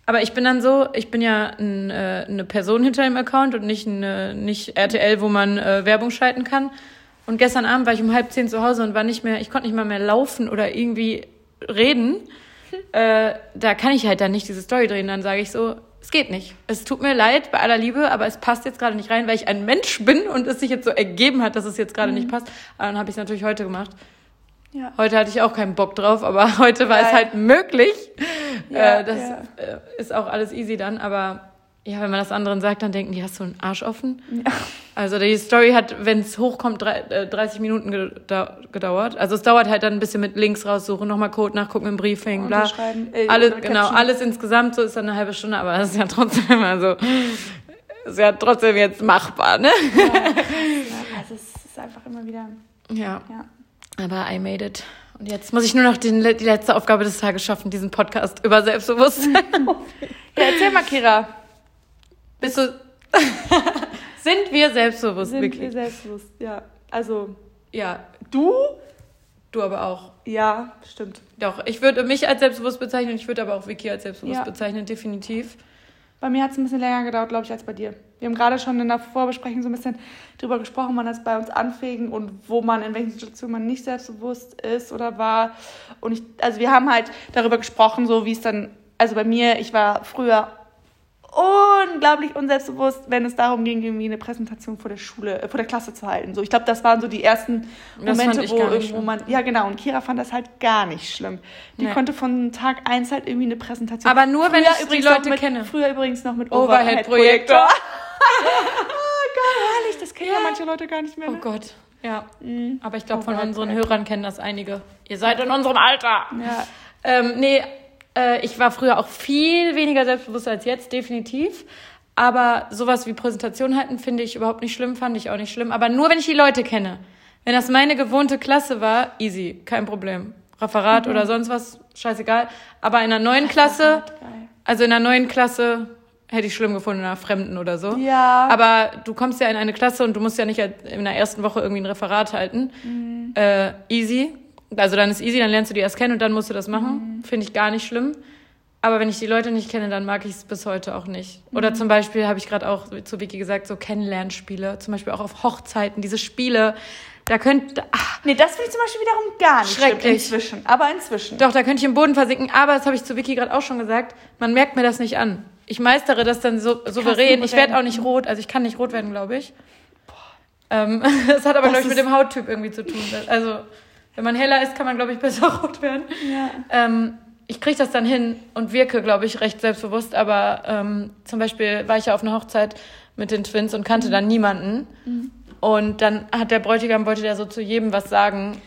Aber ich bin dann so, ich bin ja ein, äh, eine Person hinter dem Account und nicht, eine, nicht RTL, wo man äh, Werbung schalten kann. Und gestern Abend war ich um halb zehn zu Hause und war nicht mehr, ich konnte nicht mal mehr laufen oder irgendwie reden. Äh, da kann ich halt dann nicht diese Story drehen. Dann sage ich so, es geht nicht. Es tut mir leid, bei aller Liebe, aber es passt jetzt gerade nicht rein, weil ich ein Mensch bin und es sich jetzt so ergeben hat, dass es jetzt gerade nicht passt. Aber dann habe ich es natürlich heute gemacht. Ja. Heute hatte ich auch keinen Bock drauf, aber heute war es halt möglich. Ja, äh, das äh, ist auch alles easy dann, aber ja, wenn man das anderen sagt, dann denken die, hast du einen Arsch offen? Also die Story hat, wenn es hochkommt, drei, äh, 30 Minuten gedau gedauert. Also es dauert halt dann ein bisschen mit Links raussuchen, nochmal Code nachgucken im Briefing, bla. Äh, alles, genau, alles insgesamt, so ist dann eine halbe Stunde, aber das ist ja trotzdem, also, ist ja trotzdem jetzt machbar, ne? Ja, also es ist einfach immer wieder, Ja. ja. Aber I made it. Und jetzt muss ich nur noch den, die letzte Aufgabe des Tages schaffen, diesen Podcast über Selbstbewusstsein. Ja, erzähl mal, Kira. Bist du. Sind wir selbstbewusst, Sind Vicky? wir selbstbewusst, ja. Also, Ja, du? du aber auch. Ja, stimmt. Doch, ich würde mich als selbstbewusst bezeichnen, ich würde aber auch Vicky als selbstbewusst Ja. bezeichnen, definitiv. Bei mir hat es ein bisschen länger gedauert, glaube ich, als bei dir. Wir haben gerade schon in der Vorbesprechung so ein bisschen drüber gesprochen, wann das bei uns anfing und wo man, in welchen Situationen man nicht selbstbewusst ist oder war. Und ich, also wir haben halt darüber gesprochen, so wie es dann, also bei mir, ich war früher unglaublich unselbstbewusst, wenn es darum ging, irgendwie eine Präsentation vor der Schule, äh, vor der Klasse zu halten. So, ich glaube, das waren so die ersten Momente, wo irgendwo schlimm. man, ja genau, und Kira fand das halt gar nicht schlimm. Die Nee. konnte von Tag eins halt irgendwie eine Präsentation. Aber nur, wenn Früher ich die Leute mit, kenne. Früher übrigens noch mit Overhead-Projektor. Overhead-Projektor. oh Gott, herrlich, das kennen ja. Ja. manche Leute gar nicht mehr. Oh Ne? Gott, ja. Mhm. Aber ich glaube, von Overhead-Projektor. unseren Hörern kennen das einige. Ihr seid in unserem Alter. Ja. Ähm, nee, äh, ich war früher auch viel weniger selbstbewusst als jetzt, definitiv. Aber sowas wie Präsentation halten finde ich überhaupt nicht schlimm, fand ich auch nicht schlimm. Aber nur, wenn ich die Leute kenne. Wenn das meine gewohnte Klasse war, easy, kein Problem. Referat Mhm. oder sonst was, scheißegal. Aber in einer neuen Klasse, also in einer neuen Klasse hätte ich schlimm gefunden, in einer fremden oder so. Ja. Aber du kommst ja in eine Klasse und du musst ja nicht in der ersten Woche irgendwie ein Referat halten. Mhm. Äh, easy. Also dann ist easy, dann lernst du die erst kennen und dann musst du das machen. Mhm. Finde ich gar nicht schlimm. Aber wenn ich die Leute nicht kenne, dann mag ich es bis heute auch nicht. Mhm. Oder zum Beispiel habe ich gerade auch zu Vicky gesagt, so Kennenlernspiele, zum Beispiel auch auf Hochzeiten, diese Spiele, da könnte, ach, Nee, das finde ich zum Beispiel wiederum gar nicht Schrecklich. inzwischen. Aber inzwischen. doch, da könnte ich im Boden versinken. Aber das habe ich zu Vicky gerade auch schon gesagt, man merkt mir das nicht an. Ich meistere das dann so souverän. Ich werde auch nicht rot, also ich kann nicht rot werden, glaube ich. Ähm, das hat aber, glaube ich, mit dem Hauttyp irgendwie zu tun. Also, wenn man heller ist, kann man, glaube ich, besser rot werden. Ja. Ähm, ich kriege das dann hin und wirke, glaube ich, recht selbstbewusst. Aber ähm, zum Beispiel war ich ja auf einer Hochzeit mit den Twins und kannte dann niemanden. Und dann hat der Bräutigam, wollte der so zu jedem was sagen.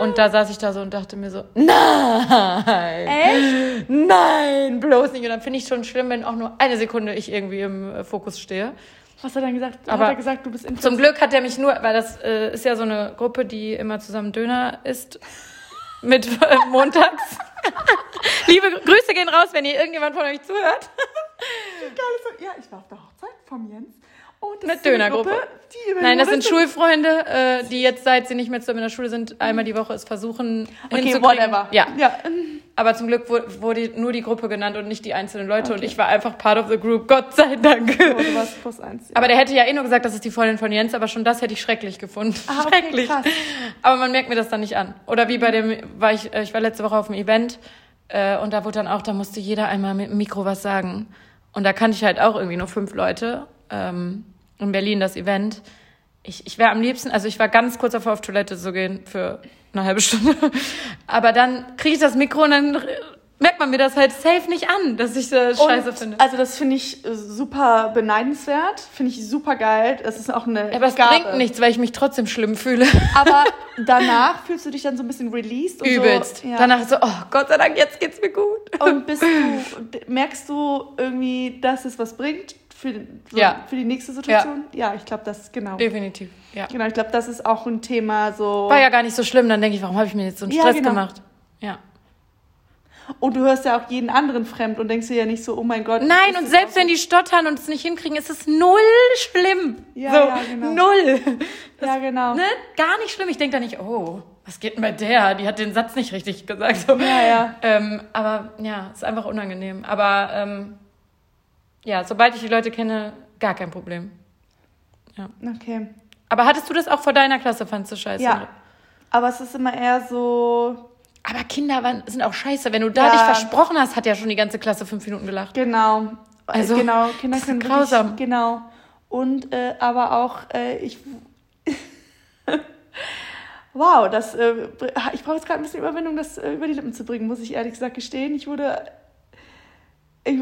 Und da saß ich da so und dachte mir so, nein, Echt? nein, bloß nicht. Und dann finde ich schon schlimm, wenn auch nur eine Sekunde ich irgendwie im äh, Fokus stehe. Was hat er dann gesagt? Aber hat er gesagt, du bist in Zum Glück hat er mich nur, weil das äh, ist ja so eine Gruppe, die immer zusammen Döner isst. Mit äh, montags. Liebe Grüße gehen raus, wenn ihr irgendjemand von euch zuhört. Ja, ich war auf der Hochzeit vom Jens. Und das Eine ist so eine Dönergruppe. Gruppe, Nein, das sind Schulfreunde, äh, die jetzt, seit sie nicht mehr zusammen in der Schule sind, einmal die Woche es versuchen Okay, hinzukriegen. whatever. Ja, ja. aber zum Glück wu- wurde nur die Gruppe genannt und nicht die einzelnen Leute. Und Okay. ich war einfach part of the group, Gott sei Dank. Oh, du warst plus eins. Ja. Aber der hätte ja eh nur gesagt, das ist die Freundin von Jens, aber schon das hätte ich schrecklich gefunden. Ah, okay, schrecklich. krass. Aber man merkt mir das dann nicht an. Oder wie bei dem, war ich, äh, ich war letzte Woche auf einem Event äh, und da wurde dann auch, da musste jeder einmal mit dem Mikro was sagen. Und da kannte ich halt auch irgendwie nur fünf Leute. Ähm, in Berlin das Event. Ich, ich wäre am liebsten, also ich war ganz kurz davor, auf Toilette zu gehen für eine halbe Stunde. Aber dann kriege ich das Mikro und dann merkt man mir das halt safe nicht an, dass ich das scheiße Und, finde. Also das finde ich äh, super beneidenswert, finde ich super geil. Das ist auch eine Aber es Gabe. bringt nichts, weil ich mich trotzdem schlimm fühle. Aber danach fühlst du dich dann so ein bisschen released und Übelst. so. Ja. Danach so, oh Gott sei Dank, jetzt geht's mir gut. Und bist du, merkst du irgendwie, dass es was bringt für, so, Ja. für die nächste Situation? Ja, ich glaube, das ist genau. Definitiv, ja. Genau, ich glaube, das ist auch ein Thema so. War ja gar nicht so schlimm, dann denke ich, warum habe ich mir jetzt so einen Ja, Stress genau. gemacht? Ja. Und du hörst ja auch jeden anderen fremd und denkst dir ja nicht so, oh mein Gott. Nein, und selbst wenn die stottern und es nicht hinkriegen, ist es null schlimm. Ja, so, ja, genau. Null. so. Ja, genau. Ne? Gar nicht schlimm. Ich denke da nicht, oh, was geht denn bei der? Die hat den Satz nicht richtig gesagt. So. Ja, ja. Ähm, aber ja, ist einfach unangenehm. Aber ähm, ja, sobald ich die Leute kenne, gar kein Problem. Okay. Aber hattest du das auch vor deiner Klasse, fandst du scheiße? Ja. Aber es ist immer eher so, Aber Kinder waren, sind auch scheiße. Wenn du da Ja. dich versprochen hast, hat ja schon die ganze Klasse fünf Minuten gelacht. genau. Also, genau, Kinder das können grausam. Wirklich, genau. Und äh, aber auch, äh, ich. wow, das. Äh, ich brauche jetzt gerade ein bisschen Überwindung, das äh, über die Lippen zu bringen, muss ich ehrlich gesagt gestehen. Ich wurde. Ich,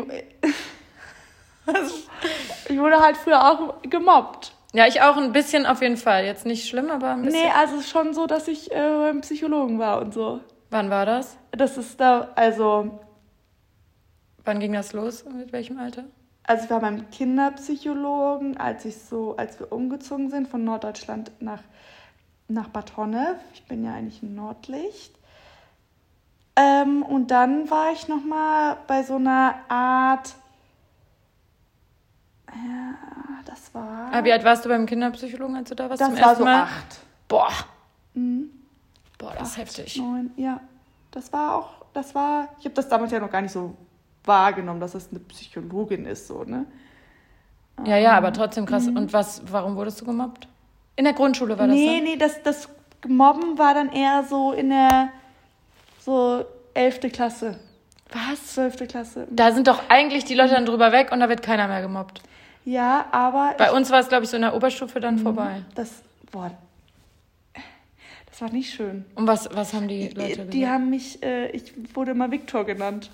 ich wurde halt früher auch gemobbt. Ja, ich auch ein bisschen auf jeden Fall. Jetzt nicht schlimm, aber ein bisschen. Nee, also es ist schon so, dass ich äh, beim Psychologen war und so. Wann war das? Das ist da, also, Wann ging das los? Mit welchem Alter? also ich war beim Kinderpsychologen, als ich so, als wir umgezogen sind von Norddeutschland nach, nach Bad Honnef. Ich bin ja eigentlich ein Nordlicht. Ähm, und dann war ich noch mal bei so einer Art, Ja, das war. Aber wie alt warst du beim Kinderpsychologen, als du da warst das zum war ersten so Mal? acht. Boah. Mhm. Boah, das ist heftig. Neun, ja. Das war auch, das war, ich habe das damals ja noch gar nicht so wahrgenommen, dass das eine Psychologin ist, so, ne? Ja, ja, aber trotzdem krass. Und was, warum wurdest du gemobbt? In der Grundschule war nee, das nee, das, das Mobben war dann eher so in der, so elfte Klasse. Was? Zwölfte Klasse. dann? Da sind doch eigentlich die Leute dann drüber weg und da wird keiner mehr gemobbt. Ja, aber Bei uns war es, glaube ich, so in der Oberstufe dann Mhm. vorbei. das, boah, das war nicht schön. Und was, was haben die Leute gesagt? Die haben mich, äh, ich wurde immer Viktor genannt.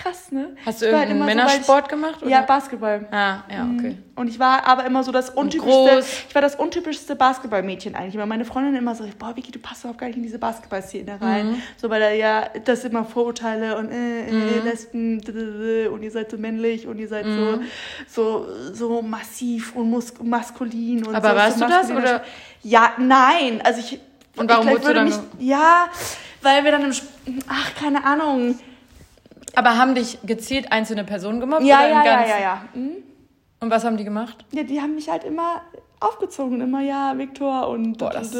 Krass, ne? Hast du Ich halt irgendeinen so, weil Männersport ich, gemacht? Oder? Ja, Basketball. Ah, ja, okay. Mhm. Und ich war aber immer so das untypischste, ich war das untypischste Basketballmädchen eigentlich. Weil meine Freundin immer so, boah, Vicky, du passt überhaupt gar nicht in diese Basketballszene rein. Mhm. So, weil da ja, das immer Vorurteile und äh, äh, Lesben d- d- und ihr seid so männlich und ihr seid Mhm. so, so, so massiv und mus maskulin. Und Aber so, warst so du das, oder? Ja, nein. Also ich... Und warum ich du würde dann mich, Ja, weil wir dann im... Ach, keine Ahnung. Aber haben dich gezielt einzelne Personen gemobbt? Ja, oder ja, im ja, Ganzen? ja, ja. Mhm. Und was haben die gemacht? Ja, die haben mich halt immer aufgezogen, immer ja, Viktor und Boah, das-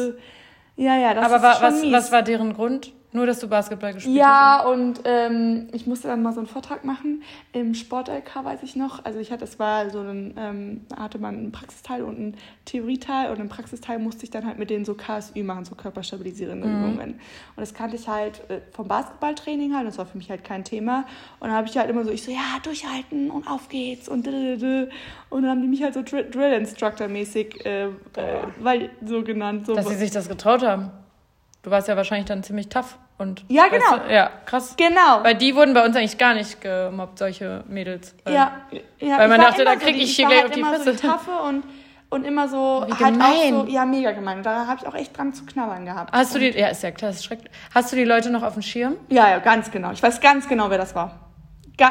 ja, ja, das Aber ist wa schon was, mies. was war deren Grund? Nur, dass du Basketball gespielt ja, und ähm, ich musste dann mal so einen Vortrag machen im Sport-LK, weiß ich noch. Also ich hatte, es war so ein, ähm, hatte man einen Praxisteil und einen Theorieteil und im Praxisteil musste ich dann halt mit denen so KSÜ machen, so körperstabilisierende Mhm. Übungen. Und das kannte ich halt äh, vom Basketballtraining halt, das war für mich halt kein Thema. Und dann habe ich halt immer so, ich so, ja, durchhalten und auf geht's und dödödö. Und dann haben die mich halt so Dr- Drill-Instructor-mäßig, äh, äh, weil so genannt. So hast. Dass sie sich das getraut haben. Du warst ja wahrscheinlich dann ziemlich tough. Und, Ja, weißt genau. Du, ja, krass. genau. Weil die wurden bei uns eigentlich gar nicht gemobbt, solche Mädels. Weil- Ja, ja Weil man dachte, da immer krieg die- ich hier gleich halt auf die immer So Fresse. die Taffe und, und immer so wie halt gemein. auch so, ja, mega gemein. Und da habe ich auch echt dran zu knabbern gehabt. Hast du die, ja, ist ja klar, ist schrecklich. Hast du die Leute noch auf dem Schirm? Ja, ja, ganz genau. Ich weiß ganz genau, wer das war.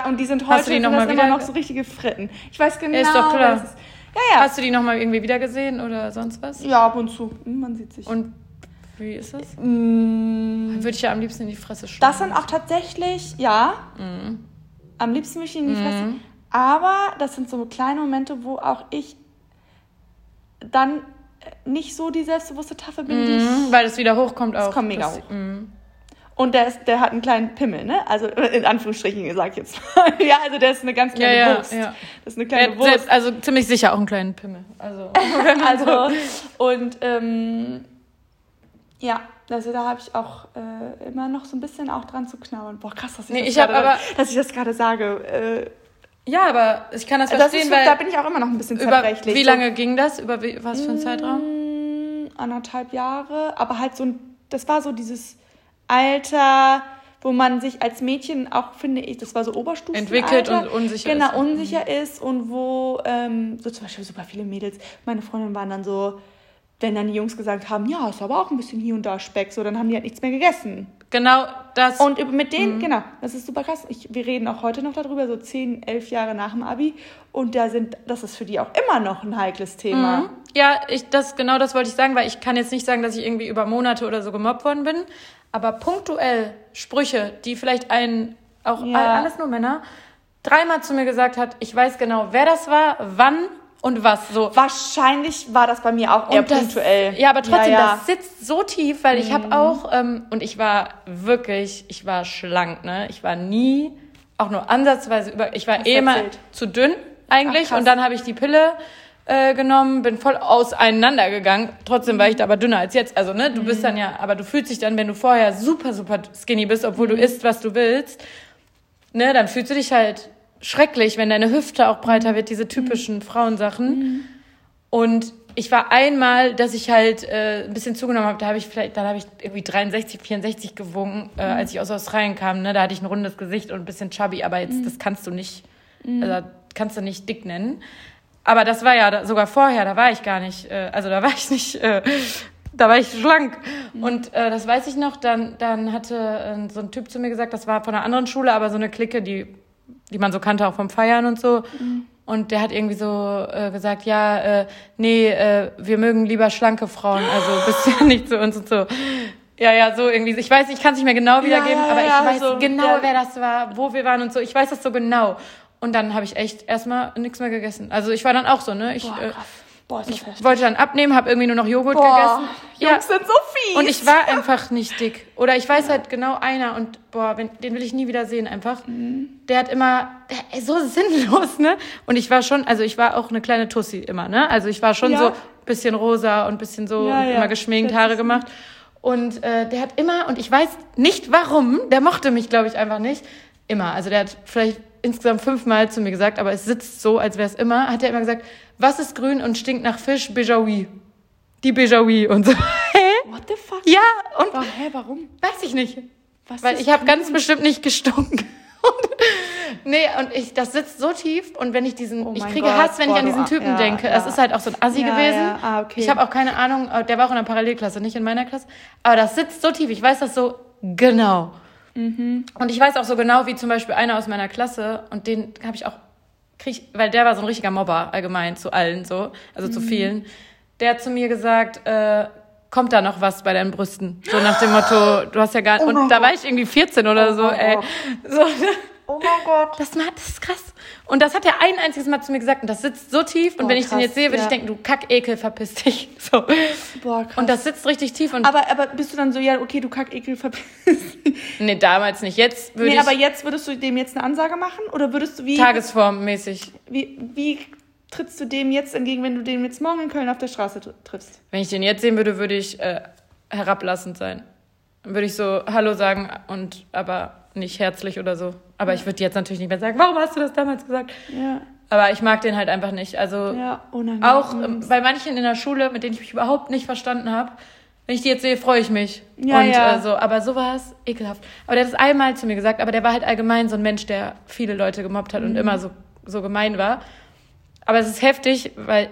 Und die sind heute Hast du die noch mal immer wieder- noch so richtige Fritten. Ich weiß genau, ist doch wer klar. ist. Ja, ja. Hast du die nochmal irgendwie wieder gesehen oder sonst was? ja, ab und zu. Hm, Man sieht sich. Und wie ist das? Mm, Würde ich ja am liebsten in die Fresse schlagen. das sind auch tatsächlich, ja, Mhm. am liebsten mich in die Fresse. Aber das sind so kleine Momente, wo auch ich dann äh, nicht so die selbstbewusste Taffe bin, die ich Mhm, weil es wieder hochkommt auch. kommt mega Das- hoch. mhm. Und der, ist, der hat einen kleinen Pimmel, ne? Also in Anführungsstrichen gesagt jetzt. ja, also der ist eine ganz kleine Ja, ja, Wurst. ja. Das ist eine kleine hat Wurst. selbst, also ziemlich sicher auch einen kleinen Pimmel. Also, also, und ähm, ja, also da habe ich auch äh, immer noch so ein bisschen auch dran zu knabbern. Boah, krass, dass ich, Nee, das, gerade, aber- dass ich das gerade sage. Äh, ja, aber ich kann das das verstehen, ist, weil da bin ich auch immer noch ein bisschen über zerbrechlich. wie So, lange ging das? Über wie, was für einen Zeitraum? Mm, anderthalb Jahre, aber halt so ein, das war so dieses Alter, wo man sich als Mädchen auch, finde ich, das war so Oberstufen. Entwickelt und unsicher Genau, ist. Mhm. unsicher ist und wo ähm, so zum Beispiel super viele Mädels, meine Freundinnen waren dann so, wenn dann die Jungs gesagt haben, ja, ist aber auch ein bisschen hier und da Speck, so, dann haben die halt nichts mehr gegessen. Genau das. Und mit Mhm. denen, genau, das ist super krass. Ich, wir reden auch heute noch darüber, so 10, 11 Jahre nach dem Abi. Und da sind, das ist für die auch immer noch ein heikles Thema. Mhm. Ja, ich, das, genau das wollte ich sagen, weil ich kann jetzt nicht sagen, dass ich irgendwie über Monate oder so gemobbt worden bin. Aber punktuell Sprüche, die vielleicht ein, auch Ja. all- alles nur Männer, dreimal zu mir gesagt hat, ich weiß genau, wer das war, wann und was. So. Wahrscheinlich war das bei mir auch eher das, punktuell. Ja, aber trotzdem, ja, ja. das sitzt so tief, weil ich Mhm. habe auch, ähm, und ich war wirklich, ich war schlank, ne? Ich war nie, auch nur ansatzweise über, ich war eh immer zu dünn eigentlich. Ach, und dann habe ich die Pille äh, genommen, bin voll auseinandergegangen. Trotzdem war ich da aber dünner als jetzt. Also, ne, du Mhm. bist dann ja, aber du fühlst dich dann, wenn du vorher super, super skinny bist, obwohl Mhm. du isst, was du willst, ne, dann fühlst du dich halt schrecklich, wenn deine Hüfte auch breiter wird, diese typischen Frauensachen. Und ich war einmal, dass ich halt äh, ein bisschen zugenommen habe, da habe ich vielleicht, dann habe ich irgendwie 63, 64 gewogen, äh, als ich aus Australien kam, ne, da hatte ich ein rundes Gesicht und ein bisschen chubby, aber jetzt, das kannst du nicht, also kannst du nicht dick nennen. Aber das war ja da, sogar vorher, da war ich gar nicht, äh, also da war ich nicht, äh, da war ich schlank. Und äh, das weiß ich noch, dann, dann hatte äh, so ein Typ zu mir gesagt, das war von einer anderen Schule, aber so eine Clique, die, die man so kannte, auch vom Feiern und so. Und der hat irgendwie so äh, gesagt, ja, äh, nee, äh, wir mögen lieber schlanke Frauen, also bist ja nicht zu uns und so. Ja, ja, so irgendwie. Ich weiß, ich kann es nicht mehr genau wiedergeben, ja, aber ja, ich weiß so, genau, ja. wer das war, wo wir waren und so. Ich weiß das so genau. Und dann habe ich echt erstmal nichts mehr gegessen. Also ich war dann auch so, ne? Ich, Boah, äh, krass. Boah, ich heftig. wollte dann abnehmen, habe irgendwie nur noch Joghurt Boah, gegessen. Jungs sind so fies. Und ich war einfach nicht dick. Oder ich weiß halt genau einer und boah, wenn, den will ich nie wieder sehen einfach. Mhm. Der hat immer, der, so sinnlos, ne? Und ich war schon, also ich war auch eine kleine Tussi immer, ne? Also ich war schon Ja. so bisschen rosa und bisschen so Ja, ja. immer geschminkt, Haare gemacht. Und äh, der hat immer, und ich weiß nicht warum, der mochte mich, glaube ich, einfach nicht. Immer. Also der hat vielleicht insgesamt fünfmal zu mir gesagt, aber es sitzt so, als wäre es immer, hat er immer gesagt, was ist grün und stinkt nach Fisch? Bejaoui. Die Bejaoui und so. Hä? What the fuck? Ja, und Warum? Hä, warum? weiß ich nicht. Was Weil ich habe ganz bestimmt nicht gestunken. Und, nee, und ich, das sitzt so tief und wenn ich diesen, Oh ich kriege Gott, Hass, wenn boah, ich an diesen Typen ja, denke. ja. Das ist halt auch so ein Assi Ja, gewesen. ah, okay. Ich habe auch keine Ahnung, äh, der war auch in der Parallelklasse, nicht in meiner Klasse. Aber das sitzt so tief, ich weiß das so genau. Mhm. Und ich weiß auch so genau, wie zum Beispiel einer aus meiner Klasse, und den habe ich auch, krieg, weil der war so ein richtiger Mobber allgemein zu allen so, also Mhm. zu vielen. Der hat zu mir gesagt, äh, kommt da noch was bei deinen Brüsten? So nach dem Motto, du hast ja gar Oh und da war ich irgendwie 14 oder Oh so, mein ey. Gott. So, Oh mein Gott. das, macht, das ist krass. Und das hat er ein einziges Mal zu mir gesagt und das sitzt so tief und Boah, wenn ich den krass, jetzt sehe, würde ja. ich denken, du Kackekel, verpiss dich. So. Boah, krass. Und das sitzt richtig tief und aber, aber bist du dann so, ja, okay, du Kackekel verpiss dich. nee, damals nicht. Jetzt würde Nee, ich aber jetzt würdest du dem jetzt eine Ansage machen? Oder würdest du, wie, tagesformmäßig wie, wie trittst du dem jetzt entgegen, wenn du den jetzt morgen in Köln auf der Straße tr- triffst? Wenn ich den jetzt sehen würde, würde ich äh, herablassend sein. Dann würde ich so Hallo sagen und aber nicht herzlich oder so. Aber ich würde jetzt natürlich nicht mehr sagen, warum hast du das damals gesagt? Ja, Aber ich mag den halt einfach nicht. Also ja, auch ähm, bei manchen in der Schule, mit denen ich mich überhaupt nicht verstanden habe, wenn ich die jetzt sehe, freue ich mich. Ja, und ja. Äh, so, aber so war es ekelhaft. Aber der hat es einmal zu mir gesagt, aber der war halt allgemein so ein Mensch, der viele Leute gemobbt hat und Mhm. immer so, so gemein war. Aber es ist heftig, weil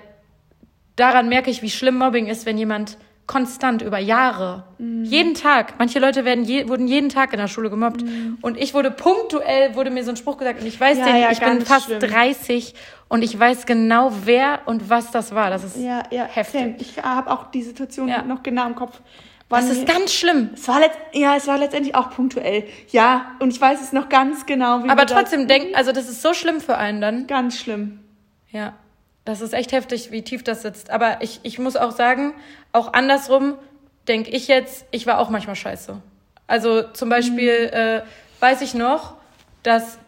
daran merke ich, wie schlimm Mobbing ist, wenn jemand konstant über Jahre, Mhm. jeden Tag, manche Leute werden je, wurden jeden Tag in der Schule gemobbt und ich wurde punktuell, wurde mir so ein Spruch gesagt und ich weiß Mhm. Ja, den, ja, ich bin fast schlimm. 30 und ich weiß genau, wer und was das war. Das ist, Ja, ja, Heftig. same. Ich habe auch die Situation Ja. noch genau im Kopf. das ist ganz schlimm. es war ja, es war letztendlich auch punktuell. Ja, und ich weiß es noch ganz genau. Wie Aber trotzdem denk, also das ist so schlimm für einen dann. Ganz schlimm. Ja, das ist echt heftig, wie tief das sitzt. Aber ich, ich muss auch sagen, auch andersrum denke ich jetzt, ich war auch manchmal scheiße. Also zum Beispiel äh, weiß ich noch, dass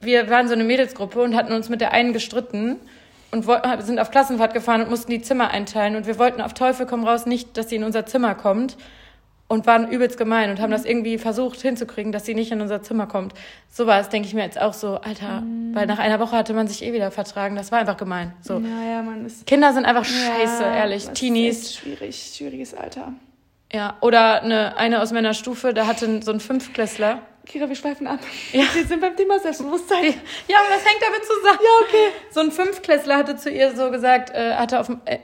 wir waren so eine Mädelsgruppe und hatten uns mit der einen gestritten und woll- sind auf Klassenfahrt gefahren und mussten die Zimmer einteilen. Und wir wollten auf Teufel komm raus nicht, dass sie in unser Zimmer kommt. Und waren übelst gemein und haben das irgendwie versucht hinzukriegen, dass sie nicht in unser Zimmer kommt. So war es, denke ich mir jetzt auch so, Alter, weil nach einer Woche hatte man sich eh wieder vertragen. Das war einfach gemein. So. Naja, man ist. Kinder sind einfach scheiße, Ja, ehrlich. Teenies. Schwierig, schwieriges Alter. Ja. Oder eine, eine aus meiner Stufe, da hatte so ein Fünftklässler. Kira, wir schweifen ab. Ja. Wir sind beim Thema Selbstbewusstsein. Ja, aber das hängt damit zusammen. Ja, okay. So ein Fünftklässler hatte zu ihr so gesagt, äh, hatte auf, äh,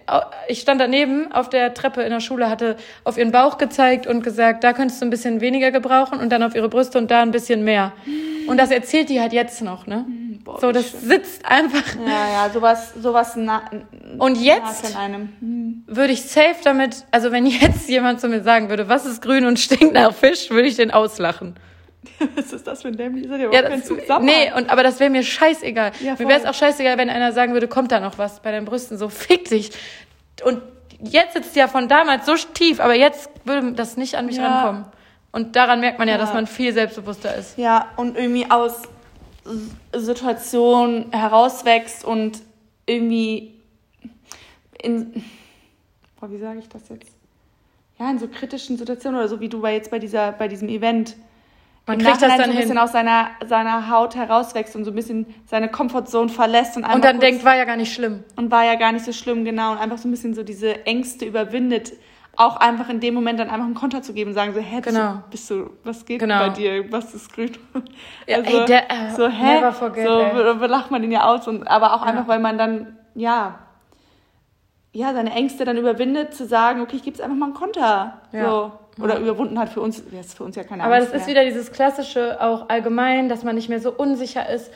ich stand daneben auf der Treppe in der Schule, hatte auf ihren Bauch gezeigt und gesagt, da könntest du ein bisschen weniger gebrauchen und dann auf ihre Brüste und da ein bisschen mehr. Und das erzählt die halt jetzt noch, ne? Boah, So, das schlimm. sitzt einfach. Ja, ja, sowas, sowas na, Und jetzt nagt an einem. Hm. würde ich safe damit, also wenn jetzt jemand zu mir sagen würde, was ist grün und stinkt nach Fisch, würde ich den auslachen. Was ist das für ein dämlich? Das hat ja Ja, überhaupt keinen das, Zusammenhang. nee, und, aber das wäre mir scheißegal. Ja, mir wäre es auch scheißegal, wenn einer sagen würde, kommt da noch was bei deinen Brüsten, so fick dich. Und jetzt sitzt ja von damals so tief, aber jetzt würde das nicht an mich Ja. rankommen. Und daran merkt man ja, Ja. dass man viel selbstbewusster ist. Ja, und irgendwie aus Situationen herauswächst und irgendwie in. Boah, wie sage ich das jetzt? Ja, in so kritischen Situationen oder so wie du bei jetzt bei dieser, bei diesem Event. Man kriegt das Nachhinein dann so ein hin. bisschen aus seiner, seiner Haut herauswächst und so ein bisschen seine Comfortzone verlässt und einfach Und dann kurz- denkt, war ja gar nicht schlimm. und war ja gar nicht so schlimm, genau. Und einfach so ein bisschen so diese Ängste überwindet, auch einfach in dem Moment dann einfach einen Konter zu geben und sagen so, hä, bist, Genau. du, bist du, was geht Genau. bei dir, was ist grün? Ja, also, ey, der, äh, so, hä, forget, so belacht man ihn ja aus. Und, aber auch Ja. einfach, weil man dann, ja, ja, seine Ängste dann überwindet, zu sagen, okay, ich gebe es einfach mal einen Konter. Ja. So. Oder überwunden hat für uns, ist für uns ja keine Aber Angst das ist mehr. wieder dieses klassische, auch allgemein, dass man nicht mehr so unsicher ist.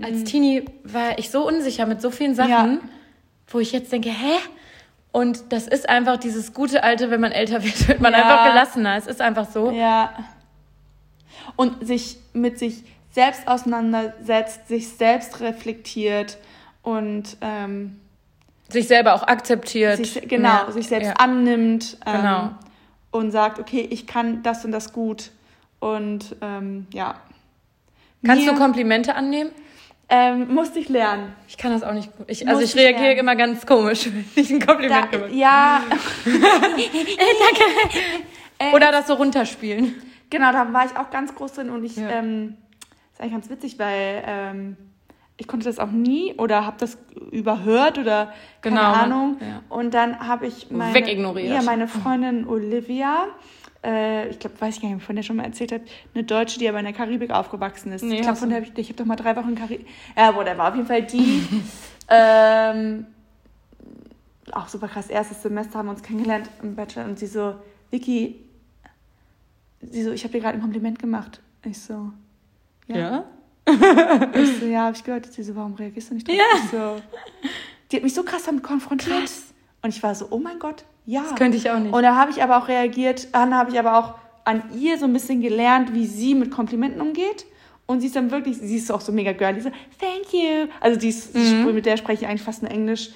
Als Teenie war ich so unsicher mit so vielen Sachen, Ja. wo ich jetzt denke, hä? Und das ist einfach dieses gute Alte, wenn man älter wird, wird man Ja. einfach gelassener. Es ist einfach so. Ja. Und sich mit sich selbst auseinandersetzt, sich selbst reflektiert und ähm, sich selber auch akzeptiert. Sich, genau, ja. sich selbst ja. annimmt ähm, genau. Und sagt, okay, ich kann das und das gut. Und ähm, ja. Kannst Mir, du Komplimente annehmen? Ähm, musste ich lernen. Ich kann das auch nicht gut. Ich, also ich reagiere immer ganz komisch, wenn ich ein Kompliment da, Ja. Danke. Oder das so runterspielen. Genau, da war ich auch ganz groß drin und ich, ja. ähm, ist eigentlich ganz witzig, weil ähm, ich konnte das auch nie oder habe das überhört oder keine genau, Ahnung. Ja. Und dann habe ich meine, Wegignoriert. Ja, meine Freundin Olivia, äh, ich glaube, weiß ich gar nicht, von der schon mal erzählt habe, eine Deutsche, die aber in der Karibik aufgewachsen ist. Nee, ich glaube, von der habe ich, ich habe doch mal drei Wochen in Karibik. Ja, wo der war auf jeden Fall die. ähm, auch super krass. Erstes Semester haben wir uns kennengelernt im Bachelor und sie so, Vicky, sie so, ich habe dir gerade ein Kompliment gemacht. Ich so, ja. ja? ich so, ja, habe ich gehört. Sie so, warum reagierst du nicht drauf? Ja. So, die hat mich so krass damit konfrontiert. Krass. Und ich war so, oh mein Gott, ja. Das könnte ich auch nicht. Und da habe ich aber auch reagiert, dann habe ich aber auch an ihr so ein bisschen gelernt, wie sie mit Komplimenten umgeht. Und sie ist dann wirklich, sie ist auch so mega girly, so, thank you. Also die ist, mhm. mit der spreche ich eigentlich fast nur Englisch.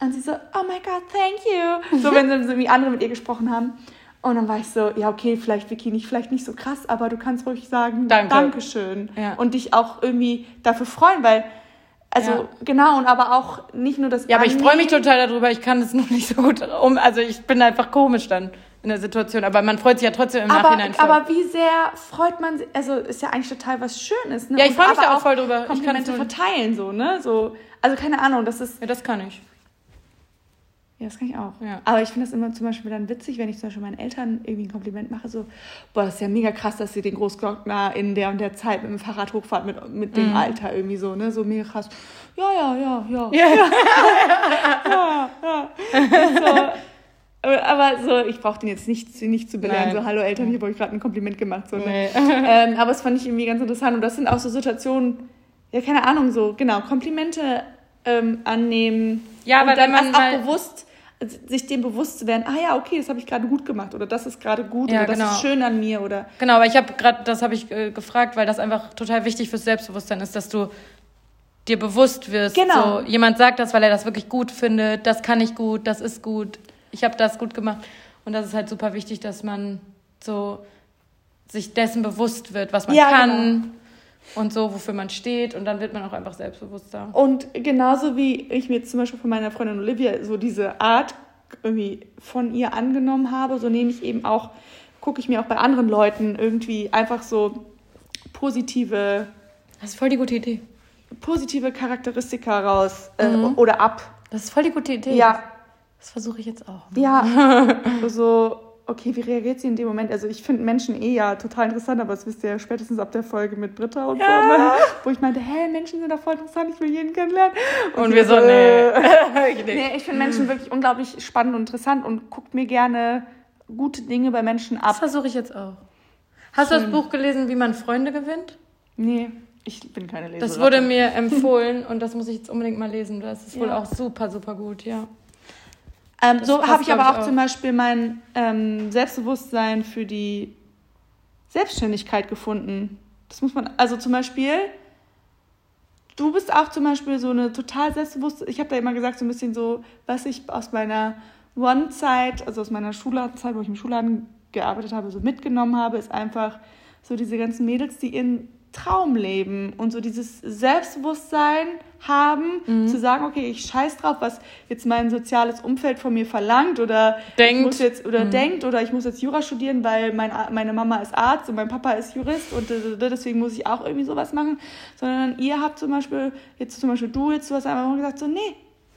Und sie so, oh my God, thank you. So, wenn so irgendwie andere mit ihr gesprochen haben. Und dann war ich so, ja, okay, vielleicht Vicky nicht, vielleicht nicht so krass, aber du kannst ruhig sagen, Danke. Dankeschön. Ja. Und dich auch irgendwie dafür freuen, weil, also ja. genau, und aber auch nicht nur das. Ja, aber ich freue mich total darüber, ich kann es noch nicht so gut um. Also ich bin einfach komisch dann in der Situation, aber man freut sich ja trotzdem im aber, Nachhinein voll. Aber wie sehr freut man sich, also ist ja eigentlich total was Schönes, ne? Ja, ich freue mich da auch voll drüber. Komplimente ich verteilen, so, ne? So, also keine Ahnung, das ist. Ja, das kann ich. Ja, das kann ich auch. Ja. Aber ich finde das immer zum Beispiel dann witzig, wenn ich zum Beispiel meinen Eltern irgendwie ein Kompliment mache, so, boah, das ist ja mega krass, dass sie den Großglockner in der und der Zeit mit dem Fahrrad hochfahren, mit, mit dem mhm. Alter irgendwie so, ne, so mega krass. Ja, ja, ja, ja. Ja, ja. ja, ja. So, aber so, ich brauche den jetzt nicht, nicht zu belehren, Nein. so, hallo Eltern, ich habe euch gerade ein Kompliment gemacht, so, ne? Nee. ähm, aber es fand ich irgendwie ganz interessant und das sind auch so Situationen, ja, keine Ahnung, so, genau, Komplimente ähm, annehmen. Ja, aber dann wenn man auch bewusst sich dem bewusst zu werden, ah ja, okay, das habe ich gerade gut gemacht oder das ist gerade gut ja, oder genau. das ist schön an mir oder genau, aber ich habe gerade, das habe ich äh, gefragt, weil das einfach total wichtig fürs Selbstbewusstsein ist, dass du dir bewusst wirst. Genau. So, jemand sagt das, weil er das wirklich gut findet, das kann ich gut, das ist gut, ich habe das gut gemacht und das ist halt super wichtig, dass man so sich dessen bewusst wird, was man ja, kann. Genau und so, wofür man steht und dann wird man auch einfach selbstbewusster. Und genauso wie ich mir jetzt zum Beispiel von meiner Freundin Olivia so diese Art irgendwie von ihr angenommen habe, so nehme ich eben auch, gucke ich mir auch bei anderen Leuten irgendwie einfach so positive. Das ist voll die gute Idee. Positive Charakteristika raus äh, mhm. oder ab. Das ist voll die gute Idee. Ja. Das versuche ich jetzt auch. Ja. so okay, wie reagiert sie in dem Moment? Also ich finde Menschen eh ja total interessant, aber das wisst ihr ja spätestens ab der Folge mit Britta und ja. so, ne? wo ich meinte, hä, Menschen sind doch voll interessant, ich will jeden kennenlernen. Und, und wir so, nee. nee, ich finde Menschen wirklich unglaublich spannend und interessant und guckt mir gerne gute Dinge bei Menschen ab. Das versuche ich jetzt auch. Hast Schön. du das Buch gelesen, wie man Freunde gewinnt? Nee. Ich bin keine Leserin. Das wurde mir empfohlen und das muss ich jetzt unbedingt mal lesen. Das ist ja. wohl auch super, super gut, ja. Ähm, so habe ich aber auch, auch, zum Beispiel mein ähm, Selbstbewusstsein für die Selbstständigkeit gefunden. Das muss man, also zum Beispiel, du bist auch zum Beispiel so eine total selbstbewusste, ich habe da immer gesagt, so ein bisschen so, was ich aus meiner One-Zeit, also aus meiner Schulladenszeit, wo ich im Schulladen gearbeitet habe, so mitgenommen habe, ist einfach so diese ganzen Mädels, die in Traumleben und so dieses Selbstbewusstsein haben, mhm. zu sagen, okay, ich scheiß drauf, was jetzt mein soziales Umfeld von mir verlangt oder denkt. muss jetzt oder mhm. denkt oder ich muss jetzt Jura studieren, weil mein, meine Mama ist Arzt und mein Papa ist Jurist und deswegen muss ich auch irgendwie sowas machen, sondern ihr habt zum Beispiel jetzt zum Beispiel du jetzt hast einfach gesagt so nee,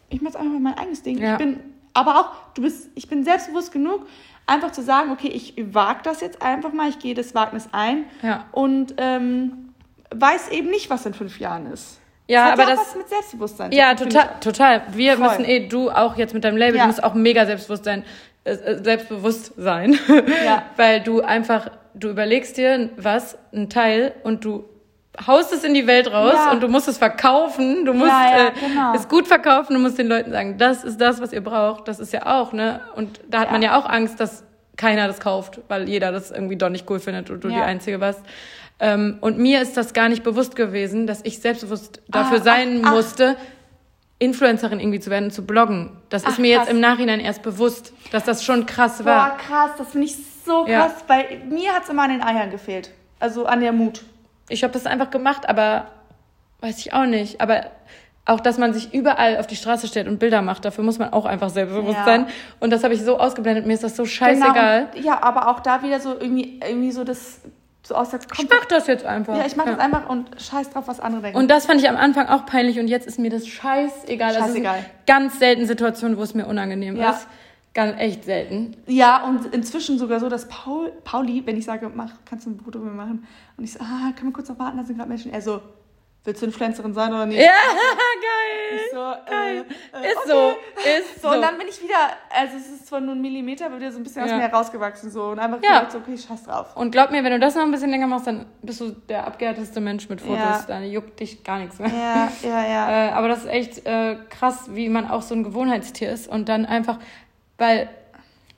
ich mache einfach mein eigenes Ding. Ja. Ich bin aber auch du bist ich bin selbstbewusst genug einfach zu sagen, okay, ich wage das jetzt einfach mal, ich gehe das Wagnis ein ja. und ähm, weiß eben nicht, was in fünf Jahren ist. Ja, das aber ja das was mit Selbstbewusstsein. Ja, total, total. Wir Voll. müssen eh, du auch jetzt mit deinem Label, ja. du musst auch mega Selbstbewusstsein, äh, äh, selbstbewusst sein, ja. weil du einfach, du überlegst dir was, ein Teil und du haust es in die Welt raus ja. und du musst es verkaufen, du musst ja, ja, äh, genau. es gut verkaufen, du musst den Leuten sagen, das ist das, was ihr braucht, das ist ja auch, ne? Und da hat man ja auch Angst, dass keiner das kauft, weil jeder das irgendwie doch nicht cool findet und du die Einzige warst. Ähm, und mir ist das gar nicht bewusst gewesen, dass ich selbstbewusst dafür Ah, sein ach, ach. musste, Influencerin irgendwie zu werden und zu bloggen. Das ist Ach, mir krass. jetzt im Nachhinein erst bewusst, dass das schon krass Boah, war. krass, das finde ich so krass. Bei mir hat es immer an den Eiern gefehlt. Also an der Mut. Ich habe das einfach gemacht, aber weiß ich auch nicht. Aber auch, dass man sich überall auf die Straße stellt und Bilder macht, dafür muss man auch einfach selbstbewusst Ja. sein. Und das habe ich so ausgeblendet. Mir ist das so scheißegal. Genau, und, ja, aber auch da wieder so irgendwie, irgendwie so das so aus der Ich mach das jetzt einfach. Ja, ich mache das einfach und scheiß drauf, was andere denken. Und das fand ich am Anfang auch peinlich und jetzt ist mir das scheißegal. Also Scheißegal. sind ganz selten Situationen, wo es mir unangenehm Ja. ist. Ganz echt selten. ja, und inzwischen sogar so, dass Paul, Pauli, wenn ich sage, mach, kannst du ein Foto mit mir machen? Und ich so, ah, können wir kurz noch warten, da sind gerade Menschen. Er so, willst du Influencerin sein oder nicht? Ja, Ich geil. so, Geil. äh, äh, Ist okay. so, ist So, und dann bin ich wieder, also es ist zwar nur ein Millimeter, aber wieder so ein bisschen aus Ja. mir herausgewachsen. So, und einfach Ja. gedacht, so, okay, scheiß drauf. Und glaub mir, wenn du das noch ein bisschen länger machst, dann bist du der abgehärteste Mensch mit Fotos. Ja. Dann juckt dich gar nichts mehr. Ja, ja, ja. Äh, aber das ist echt äh, krass, wie man auch so ein Gewohnheitstier ist und dann einfach, weil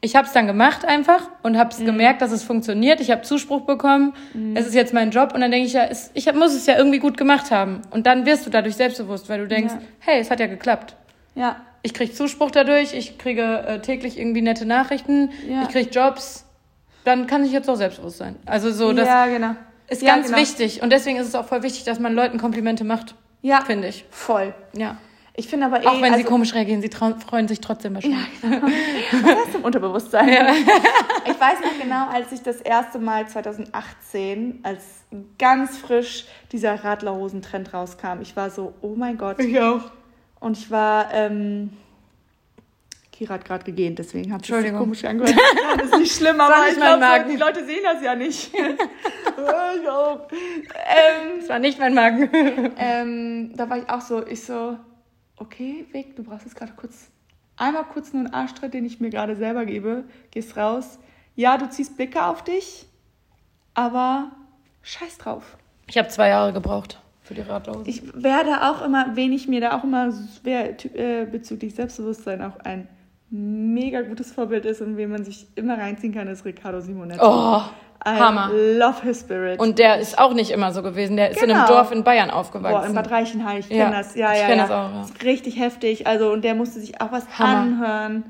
ich habe es dann gemacht einfach und habe es Mhm. gemerkt, dass es funktioniert. Ich habe Zuspruch bekommen. Es ist jetzt mein Job und dann denke ich ja, es, ich muss es ja irgendwie gut gemacht haben. Und dann wirst du dadurch selbstbewusst, weil du denkst, Ja. hey, es hat ja geklappt. ja. Ich kriege Zuspruch dadurch, ich kriege äh, täglich irgendwie nette Nachrichten, Ja. ich kriege Jobs. Dann kann ich jetzt auch selbstbewusst sein. Also so, das ja, genau. ist Ja, ganz genau. wichtig. Und deswegen ist es auch voll wichtig, dass man Leuten Komplimente macht, Ja, finde ich. voll. Ja. Ich finde aber eh, Auch wenn sie also, komisch reagieren, sie freuen sich trotzdem wahrscheinlich. Das ist im Unterbewusstsein. Ich weiß noch genau, als ich das erste Mal 2018, als ganz frisch dieser Radlerhosen-Trend rauskam, ich war so, oh mein Gott. Ich auch. Und ich war, ähm, Kira hat gerade gegähnt, deswegen hat sich so komisch angehört. Ja, das ist nicht schlimm, aber nicht ich mein glaube, Magen. die Leute sehen das ja nicht. Ich auch. ähm, Das war nicht mein Magen. ähm, da war ich auch so, ich so, okay, Vic, du brauchst jetzt gerade kurz, einmal kurz nur einen Arschtritt, den ich mir gerade selber gebe, gehst raus. Ja, du ziehst Blicke auf dich, aber scheiß drauf. Ich habe zwei Jahre gebraucht für die Radlose. Ich werde auch immer, wen ich mir da auch immer wer, äh, bezüglich Selbstbewusstsein auch ein mega gutes Vorbild ist und wen man sich immer reinziehen kann, ist Riccardo Simonetti. Oh, I Hammer. love his spirit. Und der ist auch nicht immer so gewesen. Der ist in einem Genau. Dorf in Bayern aufgewachsen. Boah, in Bad Reichenhall, ich kenne Ja, das. Ja, ich ja, kenn ja. das auch, ja. ist richtig heftig. Also, und der musste sich auch was Hammer. anhören.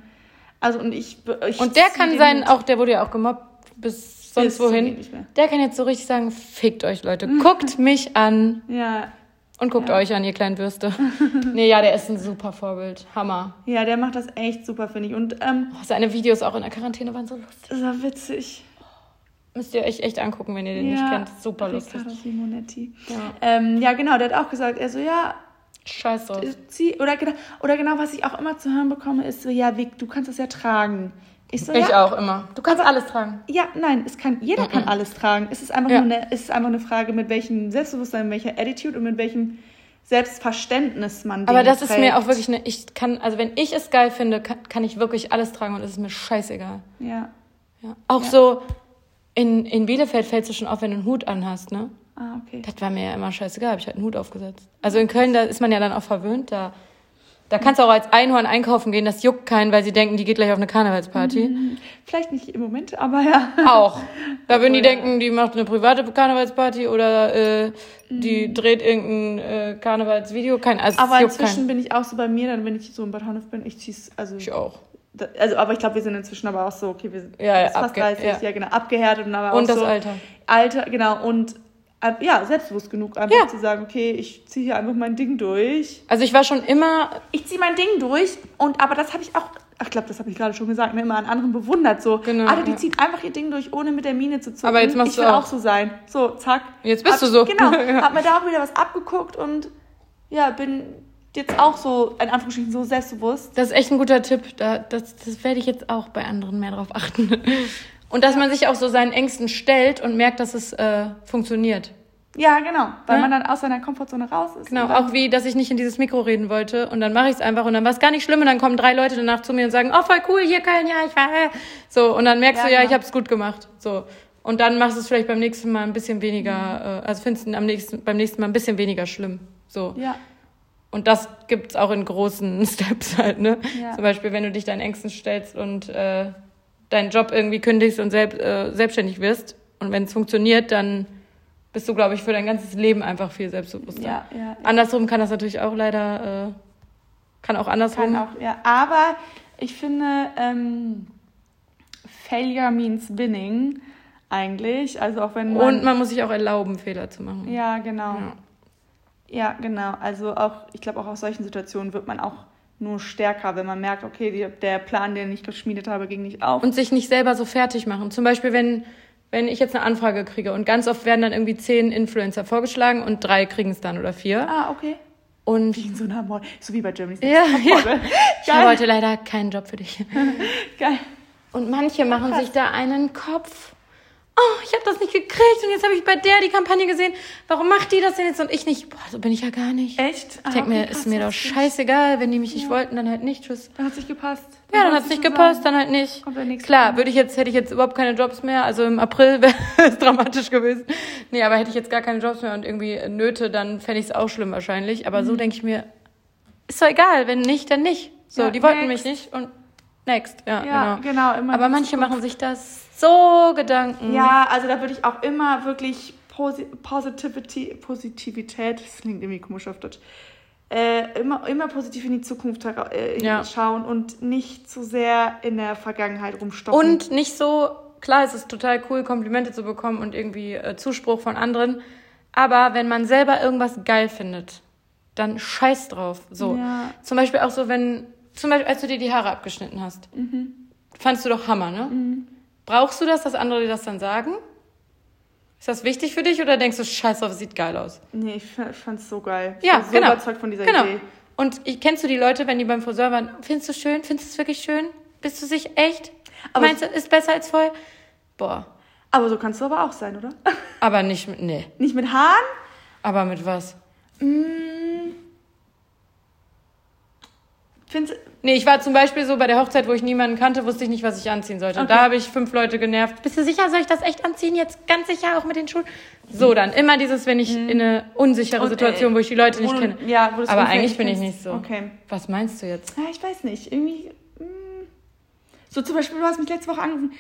Also, und ich. ich Und der kann sein, auch der wurde ja auch gemobbt bis sonst wohin. Der kann jetzt so richtig sagen, fickt euch Leute, guckt mich an Ja, und guckt Ja. euch an, ihr kleinen Würste. nee, ja, der ist ein super Vorbild. Hammer. ja, der macht das echt super, finde ich. Und ähm, Oh, seine Videos auch in der Quarantäne waren so lustig. das war witzig. Müsst ihr euch echt angucken, wenn ihr den nicht kennt. Super lustig. Riccardo Simonetti. Ja. Ähm, ja, genau, der hat auch gesagt, er so, ja, Scheiß drauf. zieh, oder genau, oder genau, was ich auch immer zu hören bekomme, ist so, ja, Vic, du kannst das ja tragen. Ich so, Ich ja, auch immer. Du kannst alles tragen. Ja, nein, es kann, jeder kann alles tragen. Es ist einfach, Ja. nur eine, es ist einfach eine Frage, mit welchem Selbstbewusstsein, mit welcher Attitude und mit welchem Selbstverständnis man Aber das ist trägt. mir auch wirklich eine, ich kann, also wenn ich es geil finde, kann, kann ich wirklich alles tragen und es ist mir scheißegal. Ja. Ja. Auch Ja. so, in, in Bielefeld fällt es schon auf, wenn du einen Hut anhast, ne? Ah, okay. Das war mir ja immer scheißegal, habe ich halt einen Hut aufgesetzt. Also in Köln, da ist man ja dann auch verwöhnt, da, da kannst du auch als Einhorn einkaufen gehen, das juckt keinen, weil sie denken, die geht gleich auf eine Karnevalsparty. Vielleicht nicht im Moment, aber ja. Auch. Da würden die Oh ja. denken, die macht eine private Karnevalsparty oder äh, die dreht irgendein äh, Karnevalsvideo. Kein, also Aber inzwischen keinen. bin ich auch so bei mir, dann wenn ich so in Bad Honnef bin, ich zieh's, also, Ich auch. da- also aber ich glaube, wir sind inzwischen aber auch so, okay, wir sind Ja, ja, fast abge- 30, ja. ja. genau, abgehärtet und aber Und auch das so Alter. Alter, genau, und ja, selbstbewusst genug, einfach Ja. zu sagen, okay, ich ziehe hier einfach mein Ding durch. Also ich war schon immer, ich ziehe mein Ding durch und aber das habe ich auch, ach, ich glaube, das habe ich gerade schon gesagt, ne, immer an anderen bewundert. So, Genau, Alter, die ja. zieht einfach ihr Ding durch, ohne mit der Miene zu zucken. Aber jetzt machst ich du will auch. auch so sein. So, zack. Jetzt bist Hab- du so. Genau. Ja. Hab mir da auch wieder was abgeguckt und ja, bin jetzt auch so, in Anführungsstrichen, so selbstbewusst. das ist echt ein guter Tipp. Da, das, das werde ich jetzt auch bei anderen mehr drauf achten. Und dass man sich auch so seinen Ängsten stellt und merkt, dass es äh, funktioniert. Ja, genau. Weil Ja. man dann aus seiner Komfortzone raus ist. Genau, auch wie, dass ich nicht in dieses Mikro reden wollte und dann mache ich es einfach und dann war es gar nicht schlimm und dann kommen drei Leute danach zu mir und sagen, oh voll cool, hier Köln, ja, ich war. äh." So und dann merkst Ja, du, ja, genau. ich habe es gut gemacht. So und dann machst du es vielleicht beim nächsten Mal ein bisschen weniger, äh, also findest du am nächsten, beim nächsten Mal ein bisschen weniger schlimm. So Ja. und das gibt's auch in großen Steps halt, ne? Ja. Zum Beispiel, wenn du dich deinen Ängsten stellst und äh, deinen Job irgendwie kündigst und selb, äh, selbstständig wirst und wenn es funktioniert, dann bist du, glaube ich, für dein ganzes Leben einfach viel selbstbewusster. Ja, ja, ja. Andersrum kann das natürlich auch leider, äh, kann auch andersrum. Kann auch, ja. Aber ich finde, ähm, Failure means winning eigentlich. Also auch wenn man. Und man muss sich auch erlauben, Fehler zu machen. Ja, genau. Ja. Ja, genau. Also auch, ich glaube, auch aus solchen Situationen wird man auch nur stärker, wenn man merkt, okay, die, der Plan, den ich geschmiedet habe, ging nicht auf. Und sich nicht selber so fertig machen. Zum Beispiel, wenn, wenn ich jetzt eine Anfrage kriege und ganz oft werden dann irgendwie zehn Influencer vorgeschlagen und drei kriegen es dann oder vier. ah, okay. Und Wie in so einer Mall. So wie bei Germany's ja, Next ja. Topmodel. ich habe heute leider keinen Job für dich. Geil. Und manche machen sich da einen Kopf. Oh, ich habe das nicht gekriegt und jetzt habe ich bei der die Kampagne gesehen. Warum macht die das denn jetzt und ich nicht? Boah, so bin ich ja gar nicht. Echt? Ich denke mir, ist mir doch scheißegal, wenn die mich nicht wollten, dann halt nicht. Tschüss. Dann hat's nicht gepasst. Ja, dann wolltest hat's nicht gepasst, dann halt nicht. Klar, würde ich jetzt, hätte ich jetzt überhaupt keine Jobs mehr. Also im April wäre es dramatisch gewesen. Nee, aber hätte ich jetzt gar keine Jobs mehr und irgendwie Nöte, dann fände ich es auch schlimm wahrscheinlich. Aber so denke ich mir, ist doch egal, wenn nicht, dann nicht. So, Mhm. Ja, die wollten next. mich nicht und next. Ja, Ja, genau. genau. Aber manche machen sich das so Gedanken. Ja, also da würde ich auch immer wirklich Posi Positivity, Positivität, das klingt irgendwie komisch auf Deutsch, äh, immer, immer positiv in die Zukunft äh, Ja. schauen und nicht zu sehr in der Vergangenheit rumstoppen. Und nicht so, klar, es ist total cool, Komplimente zu bekommen und irgendwie äh, Zuspruch von anderen. Aber wenn man selber irgendwas geil findet, dann scheiß drauf. So. Ja. Zum Beispiel auch so, wenn, zum Beispiel, als du dir die Haare abgeschnitten hast, fandst du doch Hammer, ne? Brauchst du das, dass andere dir das dann sagen? Ist das wichtig für dich oder denkst du, scheiß drauf, es sieht geil aus? Nee, ich fa- ich fand's so geil. Ich Ja, war so genau. überzeugt von dieser genau. Idee. Und ich, kennst du die Leute, wenn die beim Friseur waren, findest du schön? Findest du es wirklich schön? Bist du sich echt? Aber- Meinst du, ist besser als vorher? Boah. Aber so kannst du aber auch sein, oder? Aber nicht mit, nee. Nicht mit Haaren? Aber mit was? Find's, Nee, ich war zum Beispiel so bei der Hochzeit, wo ich niemanden kannte, wusste ich nicht, was ich anziehen sollte. Und Okay. da habe ich fünf Leute genervt. Bist du sicher, soll ich das echt anziehen? Jetzt ganz sicher, auch mit den Schuhen? So, dann immer dieses, wenn ich in eine unsichere Und, Situation, äh, wo ich die Leute nicht kenne. ja, wo das Aber eigentlich bin ich nicht so. Okay. Was meinst du jetzt? Ja, ich weiß nicht. Irgendwie. Mh. So zum Beispiel, du hast mich letzte Woche angerufen.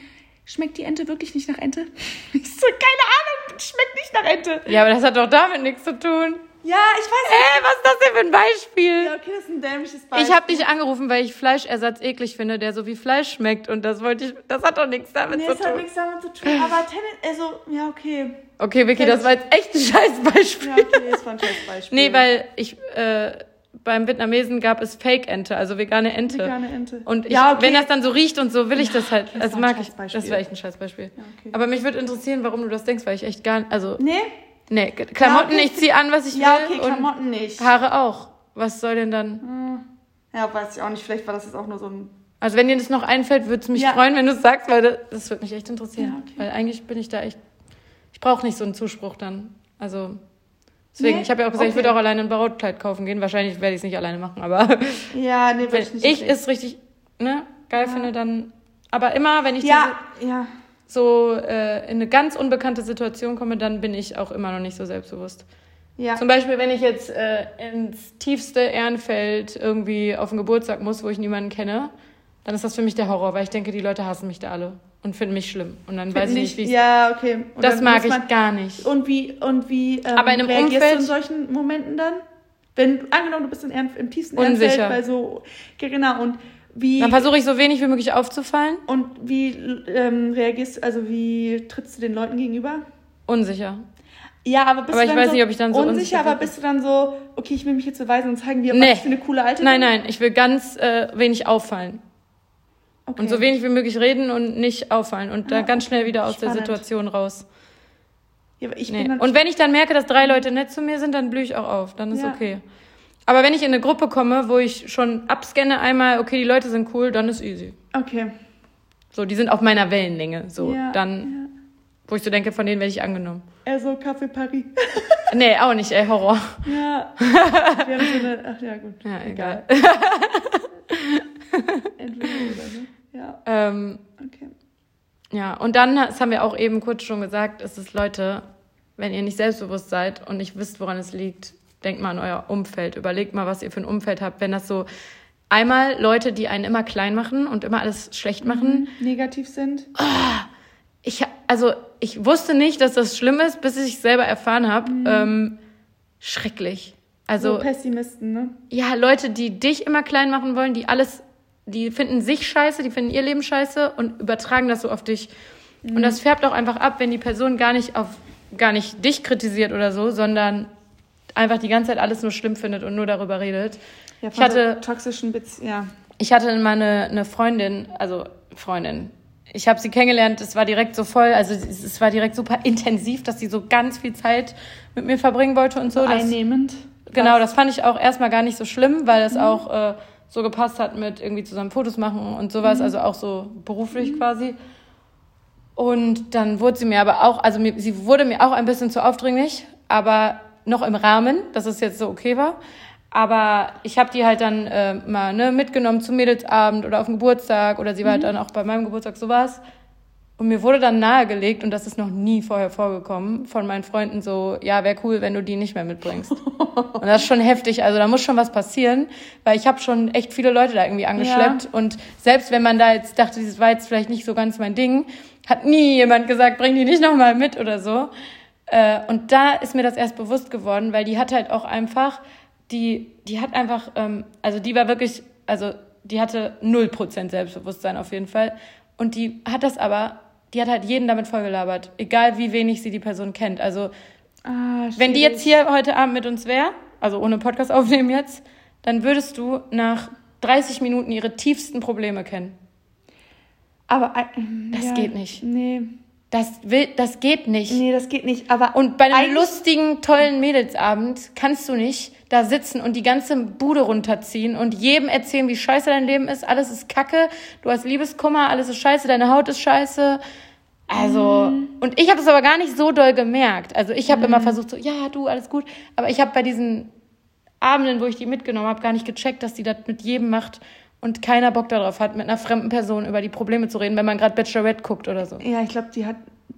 Schmeckt die Ente wirklich nicht nach Ente? Ich so, keine Ahnung, schmeckt nicht nach Ente. Ja, aber das hat doch damit nichts zu tun. Ja, ich weiß nicht. Ey, was ist das denn für ein Beispiel? Ja, okay, das ist ein dämliches Beispiel. Ich habe dich angerufen, weil ich Fleischersatz eklig finde, der so wie Fleisch schmeckt. Und das wollte ich, das hat doch nichts damit Nee, zu es hat tun. nichts damit zu tun. Aber Tennis, also, ja, okay. Okay, Vicky, das war jetzt echt ein scheiß Beispiel. Ja, okay, das war ein scheiß Beispiel. Nee, weil ich, äh, beim Vietnamesen gab es Fake-Ente, also vegane Ente. Vegane Ente. Und ich, Ja, okay. wenn das dann so riecht und so, will ich das halt. das Also mag ich. Scheißbeispiel. Das war echt ein Scheißbeispiel. okay. Aber mich würde interessieren, warum du das denkst, weil ich echt gar nicht. Also, Nee? Nee, Klamotten, Ja, okay. ich ziehe an, was ich Ja, will. okay, Klamotten nicht. Haare auch. Was soll denn dann? Ja, weiß ich auch nicht. Vielleicht war das jetzt auch nur so ein. Also, wenn dir das noch einfällt, würde es mich Ja. freuen, wenn du es sagst, weil das, das würde mich echt interessieren. Ja, okay. Weil eigentlich bin ich da echt. Ich brauche nicht so einen Zuspruch dann. Also. Deswegen, Nee? ich habe ja auch gesagt, ich würde Okay. auch alleine ein Brautkleid kaufen gehen. Wahrscheinlich werde ich es nicht alleine machen, aber. Ja, nee, wenn ich nicht. ich es richtig ne, geil finde, dann. Aber immer, wenn ich Ja, ja. So äh, in eine ganz unbekannte Situation komme, dann bin ich auch immer noch nicht so selbstbewusst. Ja. Zum Beispiel, wenn ich jetzt äh, ins tiefste Ehrenfeld irgendwie auf den Geburtstag muss, wo ich niemanden kenne, dann ist das für mich der Horror, weil ich denke, die Leute hassen mich da alle und finden mich schlimm. Und dann weiß ich nicht, wie ich Ja, okay. Und Das mag ich gar nicht. Und wie, und wie ähm, Aber in einem reagierst Umfeld- du in solchen Momenten dann? Wenn, angenommen, du bist in im tiefsten Unsicher. Ehrenfeld, bei so, genau, und wie, Dann versuche ich so wenig wie möglich aufzufallen. und wie ähm, reagierst also wie trittst du den Leuten gegenüber? Unsicher. Ja, aber bist Aber du ich dann weiß so nicht, ob ich dann so unsicher unsicher, aber bist du dann so, okay, ich will mich jetzt beweisen und zeigen, wie Nee. was ich für eine coole Alte Nein, bin? nein, ich will ganz äh, wenig auffallen. Okay. Und so wenig wie möglich reden und nicht auffallen und Ah, dann ganz schnell wieder aus der Spannend. Situation raus. Ja, aber ich Nee. bin dann, Und wenn ich dann merke, dass drei Leute nett zu mir sind, dann blühe ich auch auf. Dann ist Ja. okay. Aber wenn ich in eine Gruppe komme, wo ich schon abscanne einmal, okay, die Leute sind cool, dann ist easy. okay. So, die sind auf meiner Wellenlänge. So, Ja, dann, wo ich so denke, von denen werde ich angenommen. Ja. Eher so Café Paris. Nee, auch nicht, ey, Horror. ja. Wir haben so eine, ach ja, gut. Ja, egal. Entweder oder, ne? Ja, Ähm, okay. ja, und dann, das haben wir auch eben kurz schon gesagt, ist es, Leute, wenn ihr nicht selbstbewusst seid und nicht wisst, woran es liegt, denkt mal an euer Umfeld. Überlegt mal, was ihr für ein Umfeld habt. Wenn das so einmal Leute, die einen immer klein machen und immer alles schlecht machen, Negativ sind. ich, also ich wusste nicht, dass das schlimm ist, bis ich es selber erfahren habe. Mhm. Ähm, schrecklich. Also so Pessimisten, ne? ja, Leute, die dich immer klein machen wollen, die alles, die finden sich scheiße, die finden ihr Leben scheiße und übertragen das so auf dich. Und das färbt auch einfach ab, wenn die Person gar nicht auf, gar nicht dich kritisiert oder so, sondern einfach die ganze Zeit alles nur schlimm findet und nur darüber redet. Ja, ich hatte, so toxischen Beziehungen, ja. ich hatte mal eine, Freundin, also Freundin. Ich habe sie kennengelernt, es war direkt so voll, also es war direkt super intensiv, dass sie so ganz viel Zeit mit mir verbringen wollte und so. Das- Einnehmend. Genau, das fand ich auch erstmal gar nicht so schlimm, weil es auch äh, so gepasst hat mit irgendwie zusammen Fotos machen und sowas, also auch so beruflich quasi. Und dann wurde sie mir aber auch, also mir, sie wurde mir auch ein bisschen zu aufdringlich, aber noch im Rahmen, dass es jetzt so okay war. Aber ich habe die halt dann äh, mal ne, mitgenommen zum Mädelsabend oder auf den Geburtstag oder sie war halt dann auch bei meinem Geburtstag sowas. Und mir wurde dann nahegelegt, und das ist noch nie vorher vorgekommen, von meinen Freunden so, ja, wäre cool, wenn du die nicht mehr mitbringst. und das ist schon heftig, also da muss schon was passieren, weil ich habe schon echt viele Leute da irgendwie angeschleppt. Und selbst wenn man da jetzt dachte, das war jetzt vielleicht nicht so ganz mein Ding, hat nie jemand gesagt, bring die nicht nochmal mit oder so. Äh, und da ist mir das erst bewusst geworden, weil die hat halt auch einfach, die, die hat einfach, ähm, also die war wirklich, also die hatte 0% Selbstbewusstsein auf jeden Fall. Und die hat das aber, die hat halt jeden damit vollgelabert, egal wie wenig sie die Person kennt. Also Ah, wenn die jetzt hier heute Abend mit uns wäre, also ohne Podcast aufnehmen jetzt, dann würdest du nach 30 Minuten ihre tiefsten Probleme kennen. Aber äh, Das ja, geht nicht. Nee. Das will, das geht nicht. Nee, das geht nicht. Aber Und bei einem lustigen, tollen Mädelsabend kannst du nicht da sitzen und die ganze Bude runterziehen und jedem erzählen, wie scheiße dein Leben ist. Alles ist kacke, du hast Liebeskummer, alles ist scheiße, deine Haut ist scheiße. Also, und ich habe es aber gar nicht so doll gemerkt. Also ich habe immer versucht so, ja, du, alles gut. Aber ich habe bei diesen Abenden, wo ich die mitgenommen habe, gar nicht gecheckt, dass die das mit jedem macht und keiner Bock darauf hat, mit einer fremden Person über die Probleme zu reden, wenn man gerade Bachelorette guckt oder so. Ja, ich glaube, die hat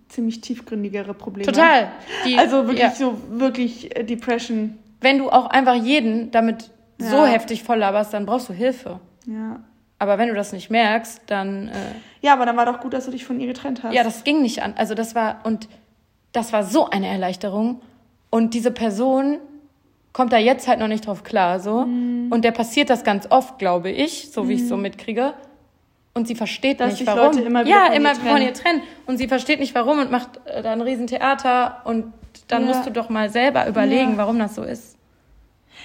ziemlich tiefgründigere Probleme. Total. Die, Also wirklich ja. so, wirklich äh, Depression. wenn du auch einfach jeden damit so Ja. heftig voll laberst, dann brauchst du Hilfe. Ja. Aber wenn du das nicht merkst, dann äh, Ja, aber dann war doch gut, dass du dich von ihr getrennt hast. ja, das ging nicht an. Also das war und das war so eine Erleichterung und diese Person kommt da jetzt halt noch nicht drauf klar so Mhm. und der passiert das ganz oft, glaube ich, so wie ich so mitkriege. Und sie versteht Dass nicht, warum. Leute immer wieder ja, von ihr immer von trennen. ihr trennen. Und sie versteht nicht, warum und macht äh, da ein Riesentheater. Und dann Ja. musst du doch mal selber überlegen, Ja. warum das so ist.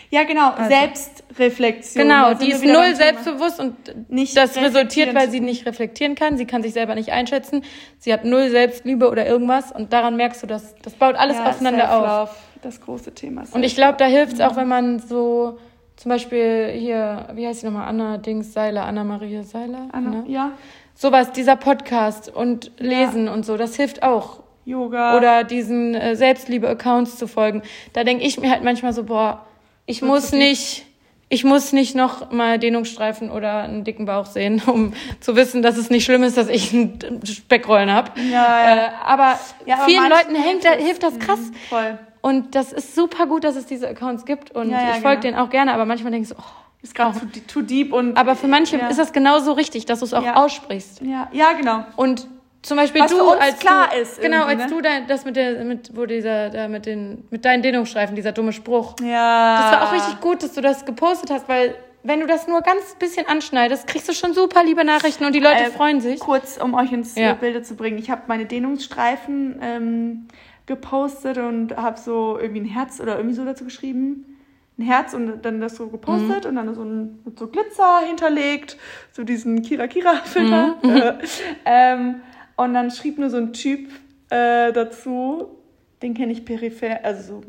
Ja, genau. Also- Selbstreflexion. Genau, die ist null selbstbewusst und Nicht das resultiert, weil sie nicht reflektieren kann. Sie kann sich selber nicht einschätzen. Sie hat null Selbstliebe oder irgendwas und daran merkst du, dass das baut alles ja, aufeinander auf. Das große Thema. Und ich glaube, da hilft es auch, wenn man so zum Beispiel hier, wie heißt sie nochmal, Anna Dings Seiler, Anna Maria Seiler? Anna, ja, Sowas, dieser Podcast und Lesen und so, das hilft auch. Yoga. Oder diesen äh, Selbstliebe-Accounts zu folgen. Da denke ich mir halt manchmal so, boah, ich Wird muss nicht, ich muss nicht noch mal Dehnungsstreifen oder einen dicken Bauch sehen, um zu wissen, dass es nicht schlimm ist, dass ich einen Speckrollen habe. Ja, ja. Äh, aber Ja, aber vielen Leuten hilft, hilft das, hilft das krass. Mhm, Voll. Und das ist super gut, dass es diese Accounts gibt. Und Ja, ja, ich folge genau. denen auch gerne, aber manchmal denke ich so, oh. Ist gerade too, too deep und. aber für manche Ja. ist das genauso richtig, dass du es auch aussprichst. ja, ja, genau. Und zum Beispiel Was du, als klar du, ist genau, als ne? du dein, das mit der, mit, wo dieser, da mit den, mit deinen Dehnungsstreifen, dieser dumme Spruch. Ja. Das war auch richtig gut, dass du das gepostet hast, weil wenn du das nur ganz bisschen anschneidest, kriegst du schon super liebe Nachrichten und die Leute Äh, freuen sich. Kurz, um euch ins Ja. Bilde zu bringen. Ich habe meine Dehnungsstreifen ähm, gepostet und habe so irgendwie ein Herz oder irgendwie so dazu geschrieben. Ein Herz und dann das so gepostet und dann so ein, mit so Glitzer hinterlegt, so diesen Kira-Kira-Filter. Äh, ähm, und dann schrieb nur so ein Typ äh, dazu, den kenne ich peripher, also so,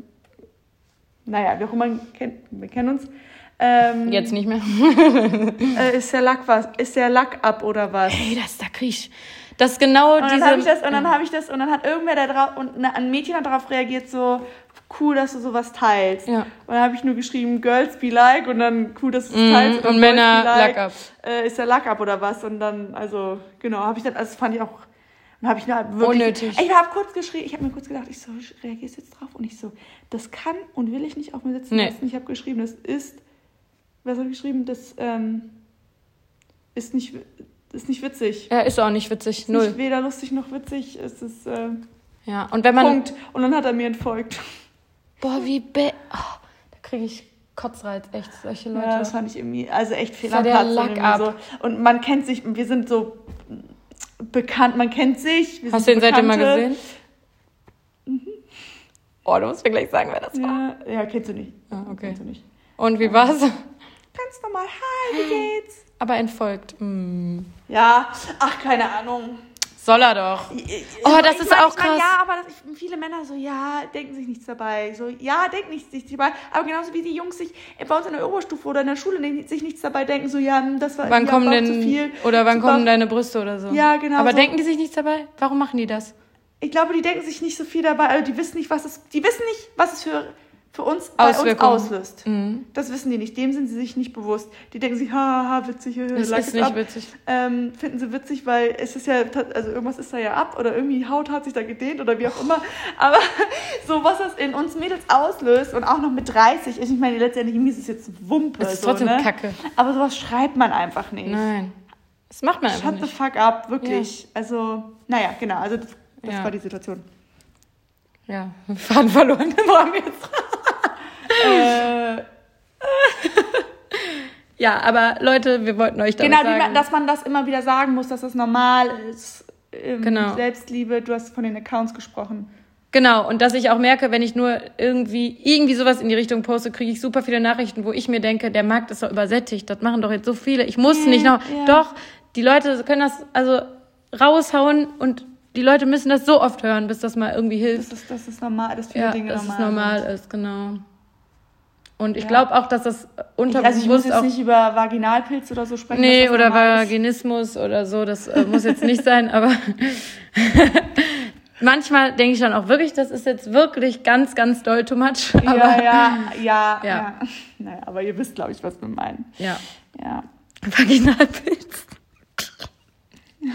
naja, wie auch immer, wir kennen uns. Ähm, Jetzt nicht mehr. Äh, ist der Lack was? Ist der Lack ab oder was? Hey, das da krieg ich. Das ist genau Und dann diese. habe ich das und dann habe ich das und dann hat irgendwer da drauf und ne- ein Mädchen hat darauf reagiert so cool, dass du sowas teilst. Ja. Und dann habe ich nur geschrieben Girls be like und dann cool, dass du es Mhm, teilst und dann Männer like, Lack ab. Äh, ist der Lack ab oder was? Und dann also genau habe ich dann also das fand ich auch dann habe ich nur wirklich Unnötig. Ich habe kurz geschrieben, ich habe mir kurz gedacht, ich so reagierst jetzt drauf und ich so das kann und will ich nicht auf mir sitzen Nee. lassen. Ich habe geschrieben, das ist was habe ich geschrieben, das ähm, ist nicht ist nicht witzig. Ja, ist auch nicht witzig. Ist Null. Nicht weder lustig noch witzig. Es ist äh, Ja, und wenn man. Punkt. Und dann hat er mir entfolgt. Boah, wie be. Oh, da kriege ich Kotzreiz, echt, solche Leute. Ja, das fand ich irgendwie, also echt fehl war am der Lack ab. So. Und man kennt sich, wir sind so bekannt, man kennt sich. Hast du den seitdem mal gesehen? Oh, du musst mir gleich sagen, wer das war. Ja, ja, kennst du nicht. Ah, okay. Kennst du nicht. Und wie war's? Ganz normal, hi, wie geht's? Aber entfolgt. Mm. Ja, ach, keine Ahnung. Soll er doch. Oh, das ist auch krass. ja, aber das, ich, viele Männer so, ja, denken sich nichts dabei. So, ja, denken nichts, nichts dabei. Aber genauso wie die Jungs sich bei uns in der Oberstufe oder in der Schule sich nichts dabei denken, so, ja, hm, das war Wann ja, kommen denn. zu viel. Oder wann Zu kommen deine Brüste oder so? Ja, genau Aber so. denken die sich nichts dabei? Warum machen die das? Ich glaube, die denken sich nicht so viel dabei, also die wissen nicht, was es, die wissen nicht, was es für, für uns bei uns auslöst. Mhm. Das wissen die nicht, dem sind sie sich nicht bewusst. Die denken sich, haha, witzig, Das like ist nicht up. witzig. Ähm, finden sie witzig, weil es ist ja, also irgendwas ist da ja ab oder irgendwie Haut hat sich da gedehnt oder wie auch immer. Aber so, was das in uns Mädels auslöst und auch noch mit 30, ich meine, letztendlich mir ist es jetzt Wumpe. Das ist so, trotzdem ne? Kacke. Aber sowas schreibt man einfach nicht. Nein. Das macht man einfach Shut the nicht. fuck up, wirklich. Also, naja, genau, also das, das Ja. war die Situation. Ja, Faden verloren. Wo haben wir jetzt? Äh, Ja, aber Leute, wir wollten euch damit Genau, sagen. man, dass man das immer wieder sagen muss, dass das normal ist. Ähm, Genau. Selbstliebe, du hast von den Accounts gesprochen. Genau, und dass ich auch merke, wenn ich nur irgendwie, irgendwie sowas in die Richtung poste, kriege ich super viele Nachrichten, wo ich mir denke, der Markt ist doch übersättigt, das machen doch jetzt so viele, ich muss Ja, nicht noch. ja. Doch, die Leute können das also raushauen und die Leute müssen das so oft hören, bis das mal irgendwie hilft. Das ist, das ist normal, dass viele ja, Dinge dass normal es normal sind. ist, genau. Und ich Ja. glaube auch, dass das unterbewusst also ich muss jetzt nicht über Vaginalpilz oder so sprechen. Nee, oder normal ist. Vaginismus oder so, das äh, muss jetzt nicht sein, aber manchmal denke ich dann auch wirklich, das ist jetzt wirklich ganz, ganz doll too much. Aber, Ja, ja, ja, Ja. ja. Naja, aber ihr wisst, glaube ich, was wir meinen. ja. Ja. Vaginalpilz.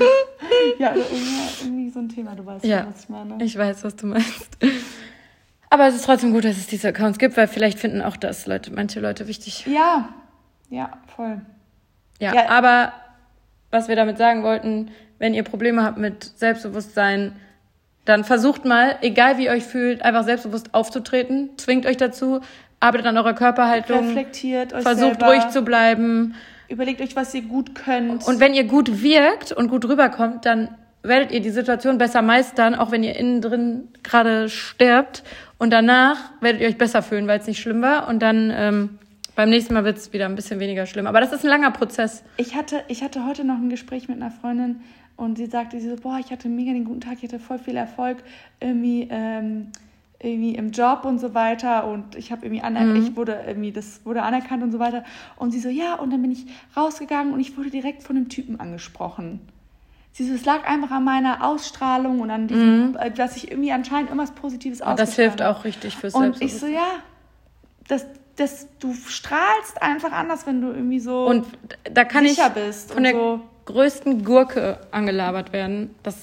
Ja, irgendwie, irgendwie so ein Thema, du weißt Ja. was ich meine. Ich weiß, was du meinst. Aber es ist trotzdem gut, dass es diese Accounts gibt, weil vielleicht finden auch das Leute, manche Leute wichtig. Ja, ja, voll. Ja, Ja. aber was wir damit sagen wollten, wenn ihr Probleme habt mit Selbstbewusstsein, dann versucht mal, egal wie ihr euch fühlt, einfach selbstbewusst aufzutreten, zwingt euch dazu, arbeitet an eurer Körperhaltung, Reflektiert euch versucht selber. ruhig zu bleiben. Überlegt euch, was ihr gut könnt. Und wenn ihr gut wirkt und gut rüberkommt, dann werdet ihr die Situation besser meistern, auch wenn ihr innen drin gerade sterbt. Und danach werdet ihr euch besser fühlen, weil es nicht schlimm war. Und dann ähm, beim nächsten Mal wird es wieder ein bisschen weniger schlimm. Aber das ist ein langer Prozess. Ich hatte, ich hatte heute noch ein Gespräch mit einer Freundin und sie sagte, sie so, boah, ich hatte mega den guten Tag, ich hatte voll viel Erfolg irgendwie, ähm, irgendwie im Job und so weiter und ich habe irgendwie aner ich wurde irgendwie, das wurde anerkannt und so weiter. Und sie so, ja, und dann bin ich rausgegangen und ich wurde direkt von einem Typen angesprochen. Sie so, es lag einfach an meiner Ausstrahlung und an diesem, äh, dass ich irgendwie anscheinend irgendwas Positives Und das hilft auch richtig fürs Und ich so, ja, das, das, du strahlst einfach anders, wenn du irgendwie so Und da kann ich sicher bist von und der so. größten Gurke angelabert werden. Das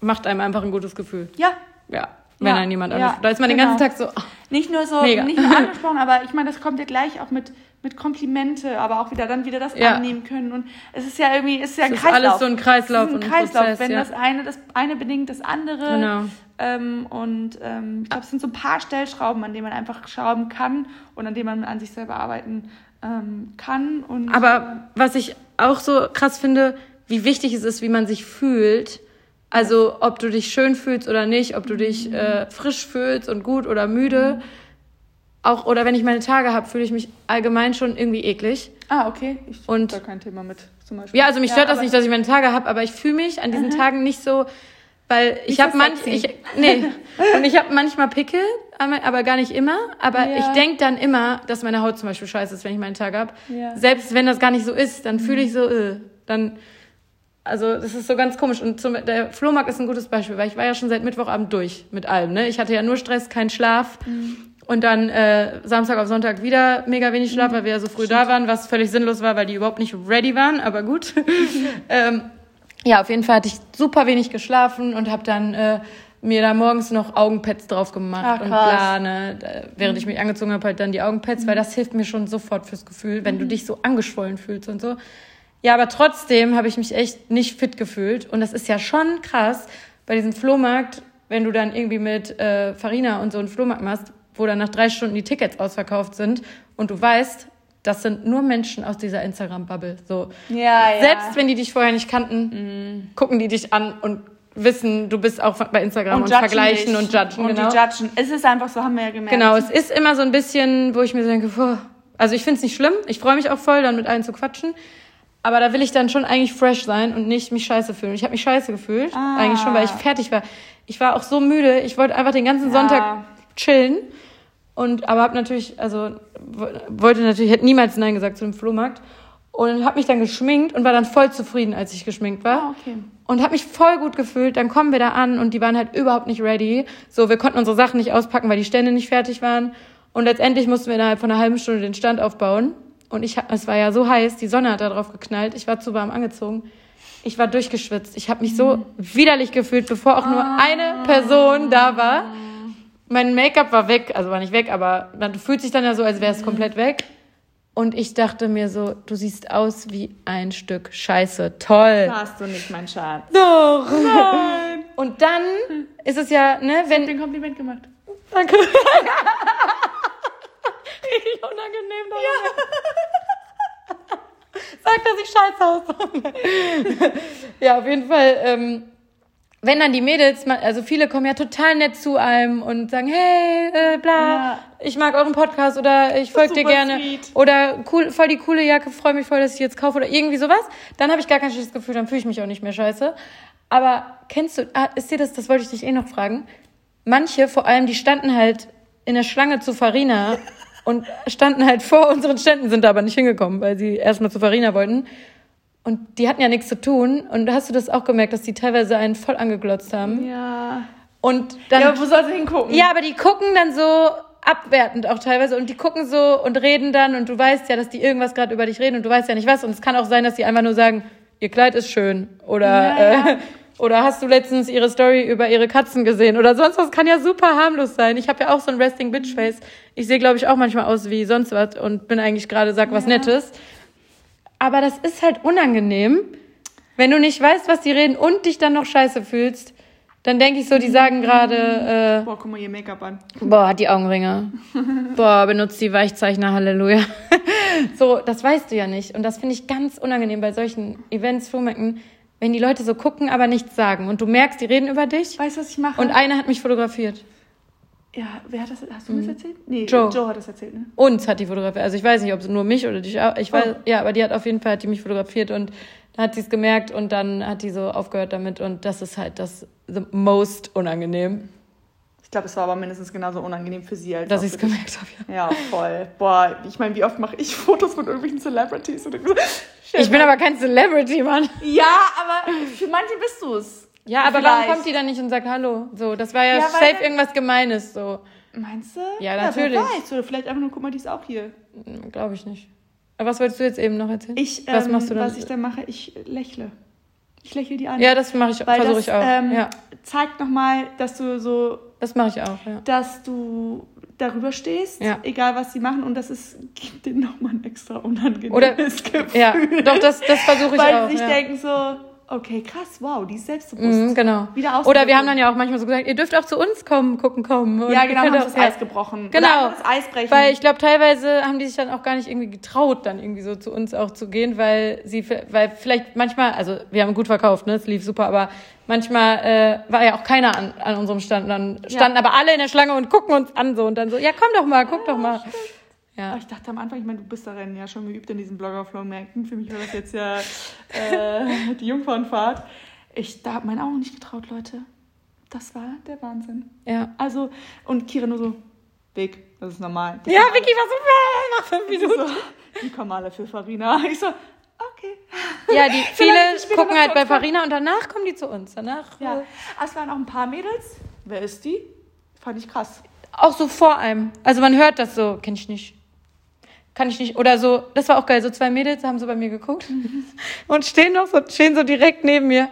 macht einem einfach ein gutes Gefühl. Ja, Ja, wenn Ja, einen jemand ja, Da ist man den genau. ganzen Tag so, ach, nicht nur so, Mega. nicht nur angesprochen, aber ich meine, das kommt ja gleich auch mit, mit Komplimente, aber auch wieder dann wieder das Ja. annehmen können. Und es ist ja irgendwie, es ist ja ein Es ist Kreislauf. alles so ein Kreislauf es ist ein Kreislauf. Prozess, Wenn ja. das eine, das eine bedingt das andere. Genau. Ähm, und ähm, ich glaube, es sind so ein paar Stellschrauben, an denen man einfach schrauben kann und an denen man an sich selber arbeiten ähm, kann. Und, Aber was ich auch so krass finde, wie wichtig es ist, wie man sich fühlt. Also ob du dich schön fühlst oder nicht, ob du dich äh, frisch fühlst und gut oder müde. Auch, oder wenn ich meine Tage habe, fühle ich mich allgemein schon irgendwie eklig. ah, okay. Ich Und- hab da kein Thema mit, zum Beispiel. Ja, also mich stört das nicht, dass ich meine Tage habe, aber ich fühle mich an diesen Tagen nicht so, weil ich habe manch, ich, nee, und ich habe manchmal Pickel, aber gar nicht immer. Aber Ja. ich denk dann immer, dass meine Haut zum Beispiel scheiße ist, wenn ich meinen Tag habe. Ja. Mhm. Selbst wenn das gar nicht so ist, dann fühle ich so, äh, dann, also das ist so ganz komisch. Und zum, der Flohmarkt ist ein gutes Beispiel, weil ich war ja schon seit Mittwochabend durch mit allem. Ne? Ich hatte ja nur Stress, keinen Schlaf. Mhm. Und dann äh, Samstag auf Sonntag wieder mega wenig Schlaf, weil wir ja so früh da waren, was völlig sinnlos war, weil die überhaupt nicht ready waren, aber gut. ähm, ja, auf jeden Fall hatte ich super wenig geschlafen und habe dann äh, mir da morgens noch Augenpads drauf gemacht Ah, und bla, ne, da- während ich mich angezogen habe, halt dann die Augenpads, weil das hilft mir schon sofort fürs Gefühl, wenn du dich so angeschwollen fühlst und so. Ja, aber trotzdem habe ich mich echt nicht fit gefühlt. Und das ist ja schon krass bei diesem Flohmarkt, wenn du dann irgendwie mit äh, Farina und so einen Flohmarkt machst, wo dann nach drei Stunden die Tickets ausverkauft sind und du weißt, das sind nur Menschen aus dieser Instagram-Bubble. So. Ja, ja. Selbst wenn die dich vorher nicht kannten, gucken die dich an und wissen, du bist auch bei Instagram und, judgen vergleichen dich. und judgen. Und genau. die judgen. Es ist einfach so, haben wir ja gemerkt. Genau, es ist immer so ein bisschen, wo ich mir so denke, boah, also ich finde es nicht schlimm, ich freue mich auch voll, dann mit allen zu quatschen. Aber da will ich dann schon eigentlich fresh sein und nicht mich scheiße fühlen. Ich habe mich scheiße gefühlt, Ah. eigentlich schon, weil ich fertig war. Ich war auch so müde, ich wollte einfach den ganzen Ja. Sonntag chillen. Und aber habe natürlich, also wo- wollte natürlich, hätte niemals Nein gesagt zu dem Flohmarkt. Und habe mich dann geschminkt und war dann voll zufrieden, als ich geschminkt war Ah, okay. und habe mich voll gut gefühlt. Dann kommen wir da an und die waren halt überhaupt nicht ready. So, wir konnten unsere Sachen nicht auspacken, weil die Stände nicht fertig waren. Und letztendlich mussten wir innerhalb von einer halben Stunde den Stand aufbauen. Und ich es war ja so heiß, die Sonne hat da drauf geknallt. Ich war zu warm angezogen. Ich war durchgeschwitzt. Ich habe mich so widerlich gefühlt, bevor auch nur eine Person da war. Mein Make-up war weg, also war nicht weg, aber man fühlt sich dann ja so, als wäre es komplett weg. Und ich dachte mir so, du siehst aus wie ein Stück Scheiße. Toll. Hast du nicht, mein Schatz. Doch. Nein. Und dann ist es ja, ne, wenn. Den Kompliment gemacht. Danke. Richtig unangenehm darüber. Sag, dass ich scheiße aus. ja, auf jeden Fall, ähm, wenn dann die Mädels, also viele kommen ja total nett zu einem und sagen, hey, äh, bla, Ja. ich mag euren Podcast oder ich folge dir gerne sweet. oder cool, voll die coole Jacke, freue mich voll, dass ich jetzt kaufe oder irgendwie sowas, dann habe ich gar kein schlechtes Gefühl, dann fühle ich mich auch nicht mehr scheiße. Aber kennst du, ah, ist dir das, das wollte ich dich eh noch fragen, manche, vor allem, die standen halt in der Schlange zu Farina und standen halt vor unseren Ständen, sind da aber nicht hingekommen, weil sie erstmal zu Farina wollten. Und die hatten ja nichts zu tun. Und hast du das auch gemerkt, dass die teilweise einen voll angeglotzt haben? Ja. Und dann. Ja, aber wo soll sie hingucken? Ja, aber die gucken dann so abwertend auch teilweise und die gucken so und reden dann und du weißt ja, dass die irgendwas gerade über dich reden und du weißt ja nicht was und es kann auch sein, dass die einfach nur sagen, ihr Kleid ist schön oder Ja, ja. Äh, oder hast du letztens ihre Story über ihre Katzen gesehen oder sonst was kann ja super harmlos sein. Ich habe ja auch so ein resting bitch face. Ich sehe glaube ich auch manchmal aus wie sonst was und bin eigentlich gerade sag was Ja. nettes. Aber das ist halt unangenehm, wenn du nicht weißt, was die reden und dich dann noch scheiße fühlst. Dann denke ich so, die sagen gerade, äh, Boah, guck mal ihr Make-up an. Boah, hat die Augenringe. Boah, benutzt die Weichzeichner, Halleluja. so, das weißt du ja nicht. Und das finde ich ganz unangenehm bei solchen Events, Flohmärkten, wenn die Leute so gucken, aber nichts sagen. Und du merkst, die reden über dich. Weißt du, was ich mache? Und einer hat mich fotografiert. Ja, wer hat das? Hast du mir das erzählt? Nee, Mhm. Joe. Joe hat das erzählt, ne? Uns hat die fotografiert. Also ich weiß nicht, ob es nur mich oder dich auch. Ich weiß, Oh. ja, aber die hat auf jeden Fall hat die mich fotografiert und dann hat sie es gemerkt und dann hat die so aufgehört damit. Und das ist halt das the most unangenehm, Ich glaube, es war aber mindestens genauso unangenehm für sie als dass ich es gemerkt habe. Ja. Ja, voll. Boah, ich meine, wie oft mache ich Fotos von irgendwelchen Celebrities? Ich bin aber kein Celebrity, Mann. Ja, aber für manche bist du es. Ja, aber Vielleicht. warum kommt die dann nicht und sagt Hallo? So, das war ja, Ja, weil- safe irgendwas Gemeines, so. Meinst du? Ja, natürlich. wer weiß. Oder vielleicht einfach nur, guck mal, die ist auch hier. Glaube ich nicht. Aber was wolltest du jetzt eben noch erzählen? Ich, was ähm, machst du dann? was ich dann mache, ich lächle. Ich lächle die an. ja, das mache ich, Weil versuche ich auch. Ähm, ja, zeigt nochmal, dass du so, das mache ich auch, ja. dass du darüber stehst, Ja. egal was sie machen. Und das ist, gibt denen nochmal ein extra unangenehmes Oder- Gefühl. Ja, doch, das, das versuche ich Weil auch. sie sich ja. denken so, okay, krass, wow, die ist selbstbewusst. Mhm, genau. Wieder Oder wir haben dann ja auch manchmal so gesagt, ihr dürft auch zu uns kommen, gucken, kommen. Und Ja, genau, haben das ja. Eis gebrochen. Genau. Das Eis brechen. Weil ich glaube, teilweise haben die sich dann auch gar nicht irgendwie getraut, dann irgendwie so zu uns auch zu gehen, weil sie, weil vielleicht manchmal, also wir haben gut verkauft, ne, es lief super, aber manchmal äh, war ja auch keiner an, an unserem Stand. Dann standen aber alle in der Schlange und gucken uns an so und dann so, ja, komm doch mal, guck doch mal. Ja. Aber ich dachte am Anfang, ich meine, du bist darin ja schon geübt in diesen Blogger-Flow-Märkten. Für mich war das jetzt ja äh, die Jungfrauenfahrt. Ich da habe meine Augen nicht getraut, Leute. Das war der Wahnsinn. Ja. Also, und Kira nur so, Weg, das ist normal. Die Ja, Vicky war so nach fünf Minuten. so, die kommen alle für Farina. Ich so, okay. Ja, die viele gucken halt bei. Farina und danach kommen die zu uns. Danach Ja, äh, es waren auch ein paar Mädels. Wer ist die? Fand ich krass. auch so vor einem. Also man hört das so, kenn ich nicht. Kann ich nicht. Oder so, das war auch geil. So zwei Mädels haben so bei mir geguckt und stehen noch so, stehen so direkt neben mir.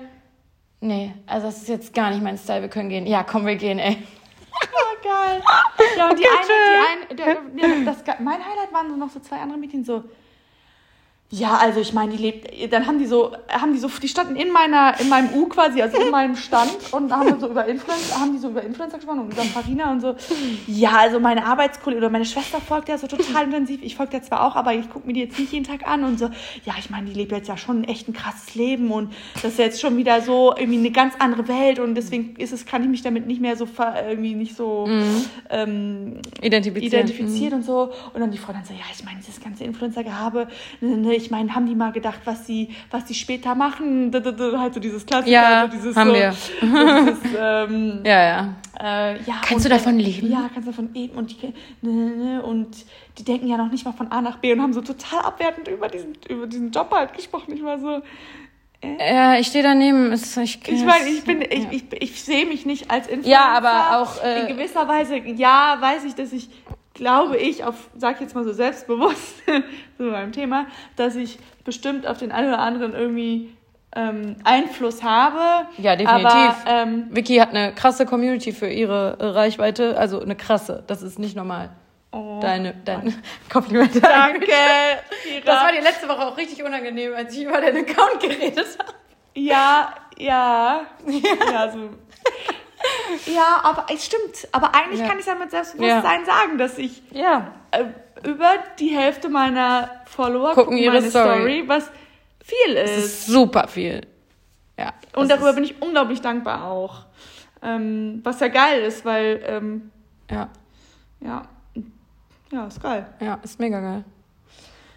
Nee, also das ist jetzt gar nicht mein Style. Wir können gehen. Ja, komm, wir gehen, ey. Oh, geil. Ja, und die Okay, eine, die eine, der, der, das, ge- mein Highlight waren so noch so zwei andere Mädchen, so, Ja, also ich meine, die lebt, dann haben die so, haben die so, die standen in meiner, in meinem U quasi, also in meinem Stand und haben dann so über Influencer, haben die so über Influencer gesprochen und über Farina und so. Ja, also meine Arbeitskollege oder meine Schwester folgt ja so total intensiv. Ich folge ja zwar auch, aber ich gucke mir die jetzt nicht jeden Tag an und so. Ja, ich meine, die lebt jetzt ja schon echt ein krasses Leben und das ist jetzt schon wieder so irgendwie eine ganz andere Welt und deswegen ist es, kann ich mich damit nicht mehr so ver, irgendwie nicht so ähm, Identifizieren. identifiziert und so. Und dann die Frau dann so, ja, ich meine, dieses ganze Influencer-Gehabe, ne, ne, ich meine, haben die mal gedacht, was sie, was sie später machen? Halt so dieses Klassiker, Ja, so dieses haben so, wir. dieses, ähm, Ja, ja. äh, ja, Kannst du davon leben? Ja, kannst du davon leben. Und die, ne, ne, ne, und die denken ja noch nicht mal von A nach B und haben so total abwertend über diesen, über diesen Job halt gesprochen. Ich war so, Ja, ich stehe daneben. Es- Ich, ich meine, ich bin, ich, ich, ich sehe mich nicht als Influencer. Ja, aber auch, äh, in gewisser Weise, ja, weiß ich, dass ich, glaube ich, auf, sag ich jetzt mal so selbstbewusst, so beim Thema, dass ich bestimmt auf den einen oder anderen irgendwie ähm, Einfluss habe. Ja, definitiv. Aber, ähm, Vicky hat eine krasse Community für ihre äh, Reichweite. Also eine krasse. Das ist nicht normal. oh, Deine, dein Kompliment. danke. Das war dir letzte Woche auch richtig unangenehm, als ich über deinen Account geredet habe. Ja, ja. Ja, so. Ja, aber es stimmt. Aber eigentlich Ja. kann ich ja mit Selbstbewusstsein sagen, dass ich Ja. äh, über die Hälfte meiner Follower Gucken ihre meine Story. was viel Das ist. ist super viel. Ja. Und darüber ist, bin ich unglaublich dankbar auch. Ähm, was ja geil ist, weil, ähm, Ja, ja, ja, ist geil. ja, ist mega geil.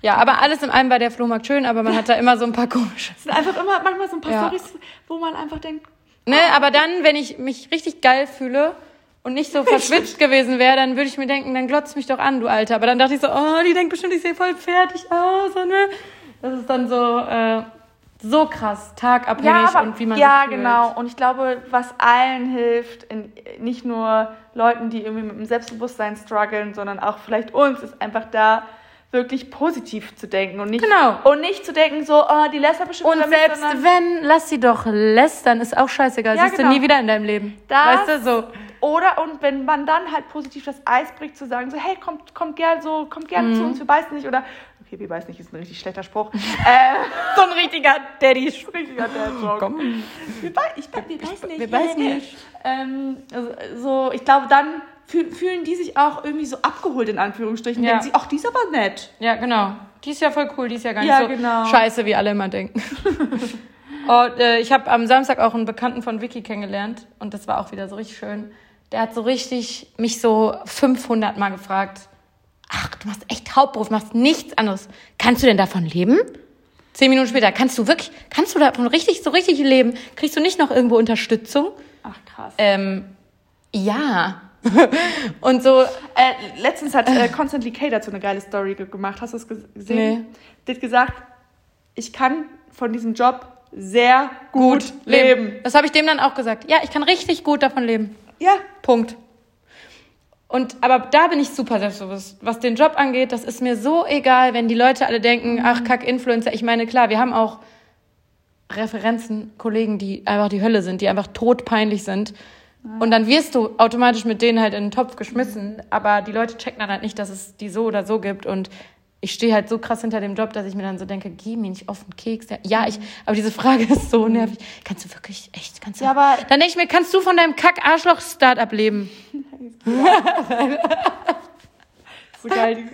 Ja, aber alles in allem war der Flohmarkt schön, aber man hat da immer so ein paar komische. Es sind einfach immer manchmal so ein paar Ja. Storys, wo man einfach denkt, Ne, aber dann, wenn ich mich richtig geil fühle und nicht so verschwitzt gewesen wäre, dann würde ich mir denken, dann glotzt mich doch an, du Alter. Aber dann dachte ich so, oh, die denkt bestimmt, ich sehe voll fertig aus. Und, ne? Das ist dann so, äh, so krass, tagabhängig und wie man ja, sich fühlt. genau. Und ich glaube, was allen hilft, in, nicht nur Leuten, die irgendwie mit dem Selbstbewusstsein strugglen, sondern auch vielleicht uns, ist einfach da wirklich positiv zu denken und nicht, Genau. und nicht zu denken, so, oh, die lässt bestimmt Und selbst sondern- wenn, lass sie doch lästern, ist auch scheißegal. Ja, Siehst genau. du nie wieder in deinem Leben. Das- weißt du, so. Oder und wenn man dann halt positiv das Eis bricht, zu sagen, so, hey, kommt, kommt gerne so, kommt gerne Mhm. zu uns, wir beißen nicht. Oder, okay, wir beißen nicht, ist ein richtig schlechter Spruch. äh, So ein richtiger Daddy. richtiger Dad-Joke. Komm. Wir, bei, ich, wir beißen nicht. Wir beißen nicht. Ähm, also, so, ich glaube, dann fühlen die sich auch irgendwie so abgeholt, in Anführungsstrichen. Ja. Denken sie, ach, die ist aber nett. Ja, genau. Die ist ja voll cool, die ist ja gar nicht Ja, so genau. scheiße, wie alle immer denken. und äh, ich habe am Samstag auch einen Bekannten von Vicky kennengelernt und das war auch wieder so richtig schön. Der hat so richtig mich so 500 Mal gefragt, ach, du machst echt Hauptberuf, du machst nichts anderes. Kannst du denn davon leben? Zehn Minuten später, kannst du wirklich, kannst du davon richtig, so richtig leben? Kriegst du nicht noch irgendwo Unterstützung? Ach, krass. Ähm, ja. und so, Äh, letztens hat äh, Constantly K dazu eine geile Story ge- gemacht. Hast du es ge- gesehen? Nee. Die hat gesagt, ich kann von diesem Job sehr gut, leben. Das habe ich dem dann auch gesagt. Ja, ich kann richtig gut davon leben. Ja, Punkt. Und aber da bin ich super selbstbewusst. Was den Job angeht, das ist mir so egal, wenn die Leute alle denken, ach kack Influencer. Ich meine, klar, wir haben auch Referenzen, Kollegen, die einfach die Hölle sind, die einfach todpeinlich sind. Und dann wirst du automatisch mit denen halt in den Topf geschmissen, aber die Leute checken dann halt nicht, dass es die so oder so gibt und ich stehe halt so krass hinter dem Job, dass ich mir dann so denke, geh mir nicht auf den Keks. Ja, Ja, ich, aber diese Frage ist so nervig. Kannst du wirklich, echt, kannst du? Ja, aber- dann denke ich mir, kannst du von deinem Kack-Arschloch-Startup leben? so geil.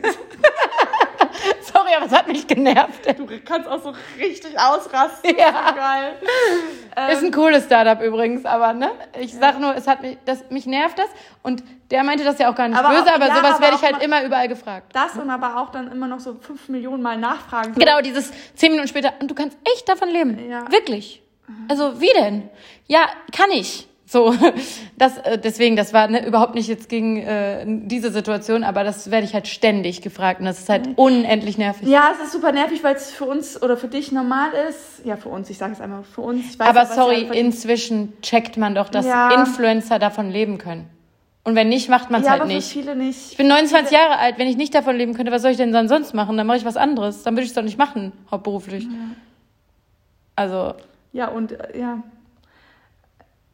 Sorry, aber es hat mich genervt. Du kannst auch so richtig ausrasten. Ja. So geil. Ist ein cooles Startup übrigens, aber ne? Ich sag nur, es hat mich, das, mich nervt das. Und der meinte das ja auch gar nicht Aber böse, auch- aber ja, sowas werde ich halt immer überall gefragt. Das und aber auch dann immer noch so fünf Millionen Mal nachfragen. Genau, dieses zehn Minuten später, und du kannst echt davon leben. Ja. Wirklich. Also, wie denn? Ja, kann ich. So, das, äh, deswegen, das war ne, überhaupt nicht jetzt gegen äh, diese Situation, aber das werde ich halt ständig gefragt und das ist halt unendlich nervig. Ja, es ist super nervig, weil es für uns oder für dich normal ist. Ja, für uns, ich sage es einmal für uns. Ich weiß Aber ja, sorry, inzwischen checkt man doch, dass Ja. Influencer davon leben können. Und wenn nicht, macht man es ja, halt aber nicht. für viele nicht. Ich bin 29 Jahre alt, wenn ich nicht davon leben könnte, was soll ich denn dann sonst machen? Dann mache ich was anderes. Dann würde ich es doch nicht machen, hauptberuflich. Also, Ja, und äh, ja.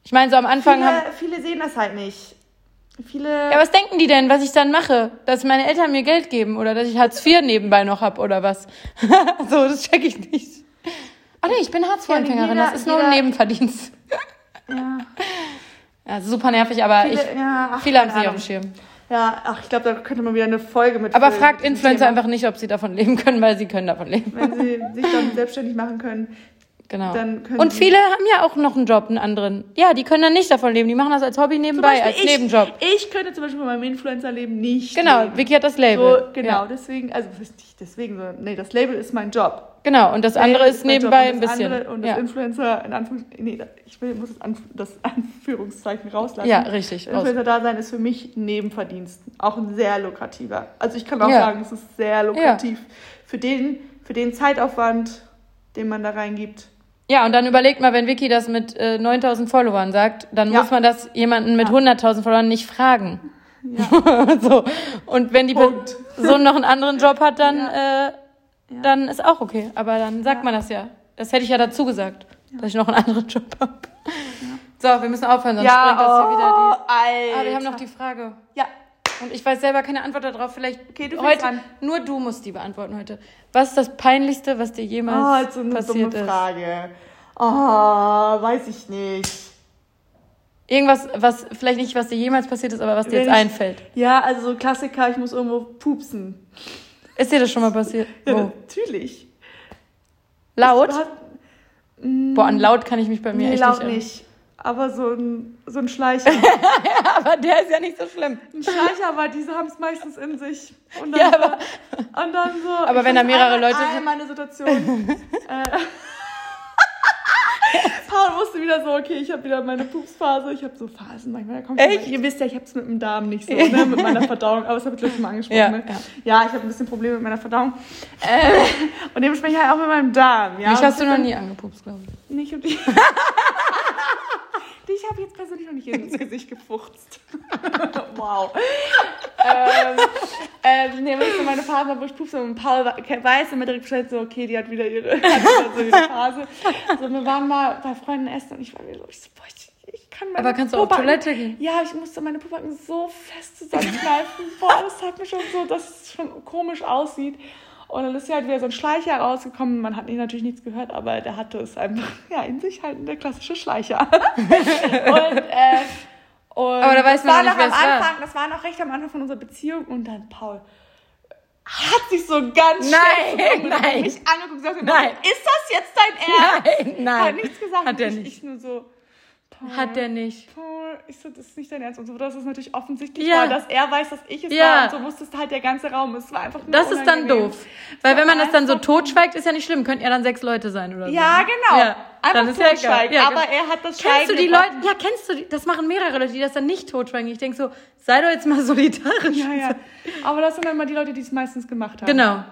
Ich meine, so am Anfang haben. Viele, viele sehen das halt nicht. viele. Ja, was denken die denn, was ich dann mache? Dass meine Eltern mir Geld geben oder dass ich Hartz IV nebenbei noch hab oder was? so, das check ich nicht. Ach nee, ich bin Hartz IV-Empfängerin, jeder- das ist nur ein Nebenverdienst. ja, Ja, super nervig, aber viele, ich, ja, ach, viele haben es nicht auf dem. Schirm. Ja, ach, ich glaube, da könnte man wieder eine Folge mit. Aber fragt Influencer Thema. einfach nicht, ob sie davon leben können, weil sie können davon leben. Wenn sie sich dann selbstständig machen können. Genau. Und viele haben ja auch noch einen Job, einen anderen. Ja, die können dann nicht davon leben. Die machen das als Hobby nebenbei, als ich, Nebenjob. Ich könnte zum Beispiel von meinem Influencer-Leben nicht. Genau, leben. Vicky hat das So, Label. genau, Ja. deswegen, also nicht deswegen, sondern nee, das Label ist mein Job. Genau, und das andere ist mein nebenbei ein bisschen. Andere, und das ja. Influencer, in Anführungs nee, ich will, muss das, Anf das Anführungszeichen rauslassen. ja, richtig. Influencer-Dasein ist für mich ein Nebenverdienst. Auch ein sehr lukrativer. Also ich kann auch Ja. sagen, es ist sehr lukrativ. Für, den, für den Zeitaufwand, den man da reingibt. Ja, und dann überlegt mal, wenn Vicky das mit äh, 9000 Followern sagt, dann Ja. muss man das jemanden mit Ja. 100.000 Followern nicht fragen. Ja. so. Und wenn die Punkt. Person noch einen anderen Job hat, dann, äh, Ja. dann ist auch okay. Aber dann sagt man das ja. Das hätte ich ja dazu gesagt, dass ich noch einen anderen Job habe. So, wir müssen aufhören, sonst ja, springt das hier wieder oh, die. Alter. Ah, wir haben noch die Frage. Ja, Und ich weiß selber keine Antwort darauf. Vielleicht Okay, du heute. an. Nur du musst die beantworten heute. Was ist das Peinlichste, was dir oh, jemals jetzt so eine passiert dumme ist? Frage. Oh, weiß ich nicht. Irgendwas, was vielleicht nicht, was dir jemals passiert ist, aber was dir Wenn jetzt ich- einfällt. Ja, also so Klassiker, ich muss irgendwo pupsen. Ist dir das schon mal passiert? Ja, Wo? natürlich. Laut? Mm, Boah, an laut kann ich mich bei mir nee, echt laut nicht. nicht. Aber so ein, so ein Schleicher. Aber der ist ja nicht so schlimm. Ein Schleicher, aber diese haben es meistens in sich. Und dann, Ja, so, aber- und dann so. Aber ich wenn da mehrere Leute sind- Einmal eine Situation. äh, Paul wusste wieder so, okay, ich habe wieder meine Pupsphase. Ich habe so Phasen manchmal. Da kommt Echt? Ihr wisst ja, ich habe es mit dem Darm nicht so, ne, mit meiner Verdauung. Aber das habe ich schon mal angesprochen. Ja, ne? ja. ja, ich habe ein bisschen Probleme mit meiner Verdauung. Äh, und dementsprechend halt auch mit meinem Darm. Ja? Mich Und hast du ich noch nie angepupst, glaube ich. Nicht um die. Habe jetzt persönlich noch nicht ins Gesicht gefurzt. wow. ähm, ähm, nee, ich so meine Phase, wo ich pupse und Paul we- weiß immer direkt Bescheid, so, okay, die hat wieder ihre, hat wieder so ihre Phase. Also wir waren mal bei Freunden essen und ich war mir so, ich so, boah, ich, ich kann meine Aber kannst du auf Pobacken- Toilette gehen? Ja, ich musste meine Pubacken so fest zusammenkneifen. boah, das hat mir schon so, dass es schon komisch aussieht. Und dann ist ja halt wieder so ein Schleicher rausgekommen. Man hat natürlich nichts gehört, aber der hatte es einfach ja, in sich halt der klassische Schleicher. und, äh, und Aber da weiß das man war noch nicht, am es war. Anfang, das war noch recht am Anfang von unserer Beziehung und dann Paul hat sich so ganz Nein, schnell nein. mich angeguckt und gesagt, Nein. ist das jetzt dein Ernst? Nein, nein. Hat nichts gesagt. Hat ich, nicht. Ich nur so, Paul, Hat der nicht. Paul, ich so, das ist nicht dein Ernst. Und so, dass es natürlich offensichtlich Ja. war, dass er weiß, dass ich es Ja. war. Und so wusste es halt der ganze Raum. Es war einfach nur Das ist dann unangenehm. doof. Weil wenn man das dann so totschweigt, ist ja nicht schlimm. Könnten ja dann sechs Leute sein oder so. Ja, genau. Ja, Einfach dann ist totschweigen. Ja, aber genau. er hat das Kennst du Schweigen die Leute? Ja, kennst du die? Das machen mehrere Leute, die das dann nicht totschweigen. Ich denke so, sei doch jetzt mal solidarisch. Ja, ja. Aber das sind dann immer die Leute, die es meistens gemacht haben. Genau.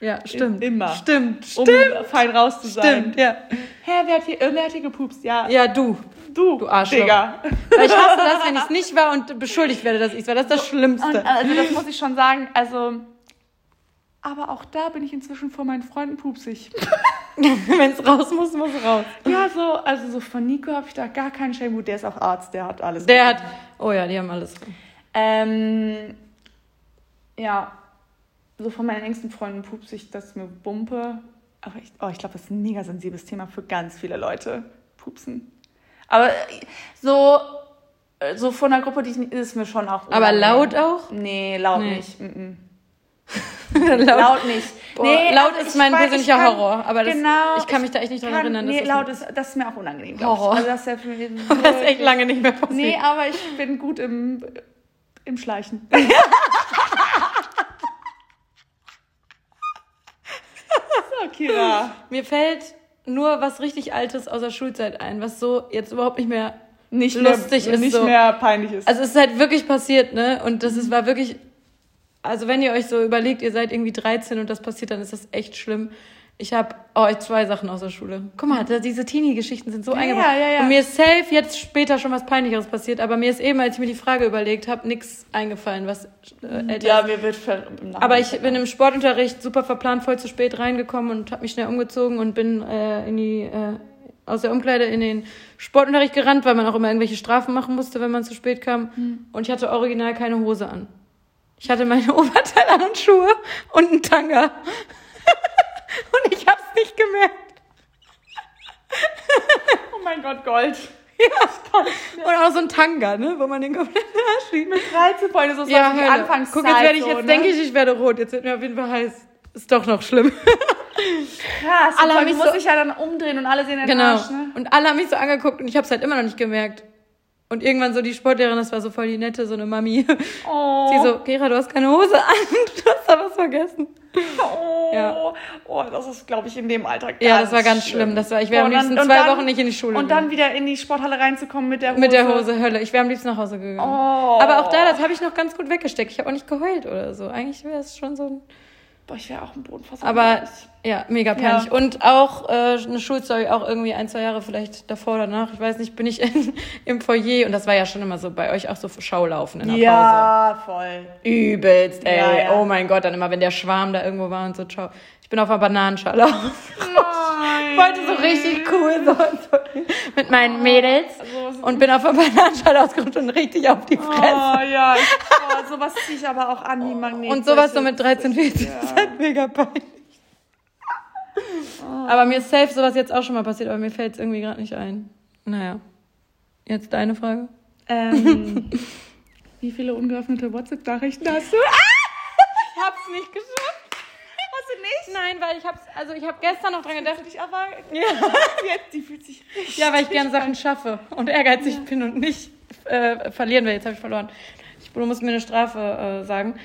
Ja, stimmt. Immer. Stimmt. Um Stimmt. fein raus zu sein. Stimmt, ja. Hä, wer hat hier, äh, wer hat hier gepupst? Ja, Ja, du. du, Du Arschloch. Digga. Weil ich hasse das, wenn ich es nicht war und beschuldigt werde, dass ich es war. Das ist das Und, Schlimmste. also das muss ich schon sagen, also... Aber auch da bin ich inzwischen vor meinen Freunden pupsig. wenn es raus muss, muss raus. Ja, so, also so von Nico habe ich da gar keinen Shame. Gut, der ist auch Arzt, der hat alles. Der hat. Oh ja, die haben alles. Ähm, ja, so von meinen engsten Freunden pups ich das mir Bumpe. Aber ich, oh, ich glaube, das ist ein mega sensibles Thema für ganz viele Leute. Pupsen. Aber äh, so, äh, so von einer Gruppe, die ich ist mir schon auch. Aber laut auch? Nee, laut Nee. nicht. Mm -mm. laut. Laut nicht. Boah, laut also ist mein weiß, persönlicher ich kann- Horror, aber das- genau, ich kann mich da echt nicht dran kann- erinnern, dass Nee, das laut ist, das ist mir auch unangenehm. Horror. Also das ist ja für mich Das ist echt lange nicht mehr passiert. Nee, aber ich bin gut im, im Schleichen. Kira. Mir fällt nur was richtig Altes aus der Schulzeit ein, was so jetzt überhaupt nicht mehr. Nicht Lustig mehr, ist nicht so. mehr peinlich ist. Also es ist halt wirklich passiert, ne? Und das ist, war wirklich. Also wenn ihr euch so überlegt, ihr seid irgendwie 13 und das passiert, dann ist das echt schlimm. Ich habe oh, zwei Sachen aus der Schule. Guck mal, da, diese Teenie-Geschichten sind so Ja, eingebaut. ja, ja. Und mir ist safe jetzt später schon was Peinlicheres passiert, aber mir ist eben, als ich mir die Frage überlegt habe, nichts eingefallen, was äh, ja, mir wird ver- Aber ich bin im Sportunterricht super verplant, voll zu spät reingekommen und habe mich schnell umgezogen und bin äh, in die äh, aus der Umkleide in den Sportunterricht gerannt, weil man auch immer irgendwelche Strafen machen musste, wenn man zu spät kam. Hm. Und ich hatte original keine Hose an. Ich hatte meine Oberteile an und Schuhe und einen Tanga. Und ich hab's nicht gemerkt. Oh mein Gott, Gold. Und auch so ein Tanga, ne, wo man den kompletten Arsch sieht. 13 Freunde, so ist Ja, die. Anfangszeit. Guck, jetzt werde ich, so, jetzt ne? denke ich, ich werde rot. Jetzt wird mir auf jeden Fall heiß. Ist doch noch schlimm. Krass, Alle haben mich musst so- dich ja dann umdrehen und alle sehen den Genau. Arsch, ne? Und alle haben mich so angeguckt und ich habe es halt immer noch nicht gemerkt. Und irgendwann so die Sportlehrerin, das war so voll die nette, so eine Mami. Oh. Sie so, Gera, du hast keine Hose an. Du hast da was vergessen. Oh, Ja. oh das ist, glaube ich, in dem ganz Ja, das war ganz schlimm. Das war, ich wäre Boah, am liebsten dann- zwei dann- Wochen nicht in die Schule. Und dann wieder in die Sporthalle reinzukommen mit der Hose. mit der Hose, Hölle. Ich wäre am liebsten nach Hause gegangen. Oh. Aber auch da, das habe ich noch ganz gut weggesteckt. Ich habe auch nicht geheult oder so. Eigentlich wäre es schon so ein... Boah, ich wäre auch im Boden versunken. Aber ja, mega peinlich. Ja. Und auch äh, eine Schulstory, auch irgendwie ein, zwei Jahre vielleicht davor oder danach. Ich weiß nicht, bin ich in, im Foyer und das war ja schon immer so bei euch auch so Schaulaufen in der Pause. Ja, voll. Übelst, ey. Ja, ja. Oh mein Gott, dann immer, wenn der Schwarm da irgendwo war und so, ciao. Ich bin auf einer Bananenschale. Nein. wollte so richtig cool sein. So, mit meinen Mädels. Also, Und bin auf einer Bananenschale ausgerutscht und richtig auf die Fresse. Oh ja, oh, sowas ziehe ich aber auch an wie Magnet. Und sowas so mit 13, 14. Das ist halt mega peinlich. Aber mir ist safe sowas jetzt auch schon mal passiert, aber mir fällt es irgendwie gerade nicht ein. Naja. Jetzt deine Frage. Ähm, wie viele ungeöffnete WhatsApp-Nachrichten hast du? Ich hab's nicht geschafft. Nein, weil ich hab's, also ich hab gestern noch dran gedacht. Ich aber Ja. jetzt, die fühlt sich richtig. Ja, weil ich gern Sachen schaffe und ehrgeizig bin und nicht äh, verlieren will. Jetzt habe ich verloren. Ich, du musst mir eine Strafe äh, sagen.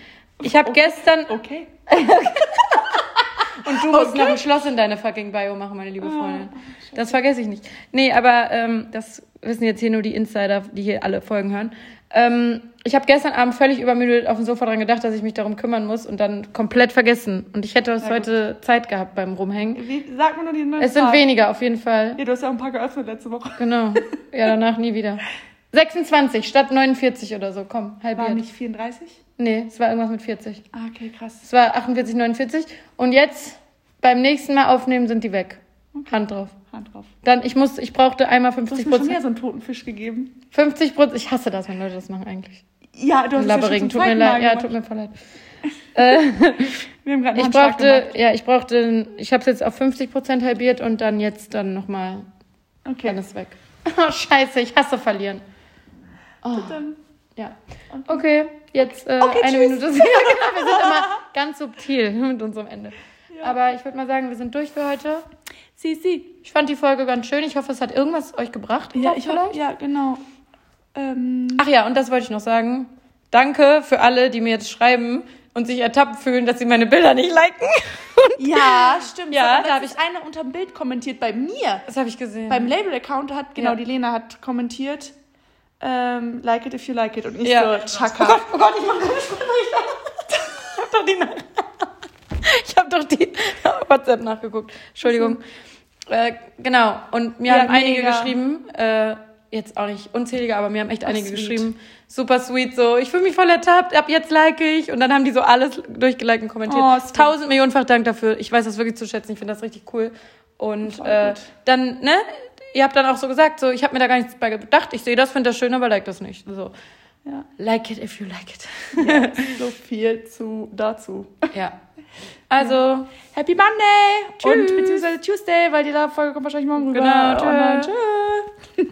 Ich habe gestern Okay. und du musst noch ein Schloss in deine fucking Bio machen, meine liebe Freundin. Das vergesse ich nicht. Nee, aber ähm, das wissen jetzt hier nur die Insider, die hier alle Folgen hören. Ähm, ich habe gestern Abend völlig übermüdet auf dem Sofa dran gedacht, dass ich mich darum kümmern muss und dann komplett vergessen. Und ich hätte Ja, heute Zeit gehabt beim Rumhängen. Wie, sag mir nur die neue Es sind Zahl. weniger auf jeden Fall. Ja, du hast ja auch ein paar geöffnet letzte Woche. Genau. Ja, danach nie wieder. 26 statt 49 oder so. Komm, War halbiert. nicht 34? Nee, es war irgendwas mit 40. Ah, okay, krass. Es war 48, 49. Und jetzt beim nächsten Mal aufnehmen sind die weg. Hand drauf. Hand drauf. Dann, ich muss, ich brauchte einmal Du hast 50 mir schon wieder Prozent. so einen toten Fisch gegeben. 50 Prozent. Ich hasse das, wenn Leute das machen eigentlich. Ja, du hast es ja Tut mir leid. Ja, tut mir voll leid. äh, Wir haben gerade ich brauchte, ja, ich brauchte, ich habe es jetzt auf 50 Prozent halbiert und dann jetzt dann nochmal, Okay. dann ist weg. Oh, scheiße, ich hasse verlieren. Oh. Dann, Ja. Okay, jetzt äh, Okay, eine tschüss. Minute. Ja, genau, wir sind immer ganz subtil mit unserem Ende. Aber ich würde mal sagen, wir sind durch für heute. Sie, sie. Ich fand die Folge ganz schön. Ich hoffe, es hat irgendwas euch gebracht. Ja, ich vielleicht. hoffe, ja, genau. Ähm, Ach ja, und das wollte ich noch sagen. Danke für alle, die mir jetzt schreiben und sich ertappt fühlen, dass sie meine Bilder nicht liken. ja, stimmt. Ja, da habe ich eine unter dem Bild kommentiert bei mir. Das habe ich gesehen. Beim Label-Account hat, genau, Ja. die Lena hat kommentiert, ähm, like it if you like it. Und ich Ja. so, oh Chaka. Gott, oh Gott, ich mache keine. Ich habe doch die Ich habe doch die WhatsApp nachgeguckt. Entschuldigung. Äh, genau. Und mir Ja, haben einige mega. geschrieben, äh, jetzt auch nicht unzählige, aber mir haben echt einige sweet. geschrieben. Super sweet, so, ich fühle mich voll ertappt, ab jetzt like ich. Und dann haben die so alles durchgeliked und kommentiert. Oh. Tausend Millionenfach Dank dafür. Ich weiß das wirklich zu schätzen. Ich finde das richtig cool. Und äh, dann, ne, ihr habt dann auch so gesagt, so, ich habe mir da gar nichts bei gedacht. Ich sehe das, finde das schön, aber like das nicht. So, Ja, like it if you like it. so viel zu dazu. Ja. Also, ja. Happy Monday! Tschüss. Und beziehungsweise Tuesday, weil die Folge kommt wahrscheinlich morgen rüber. Genau, tschüss.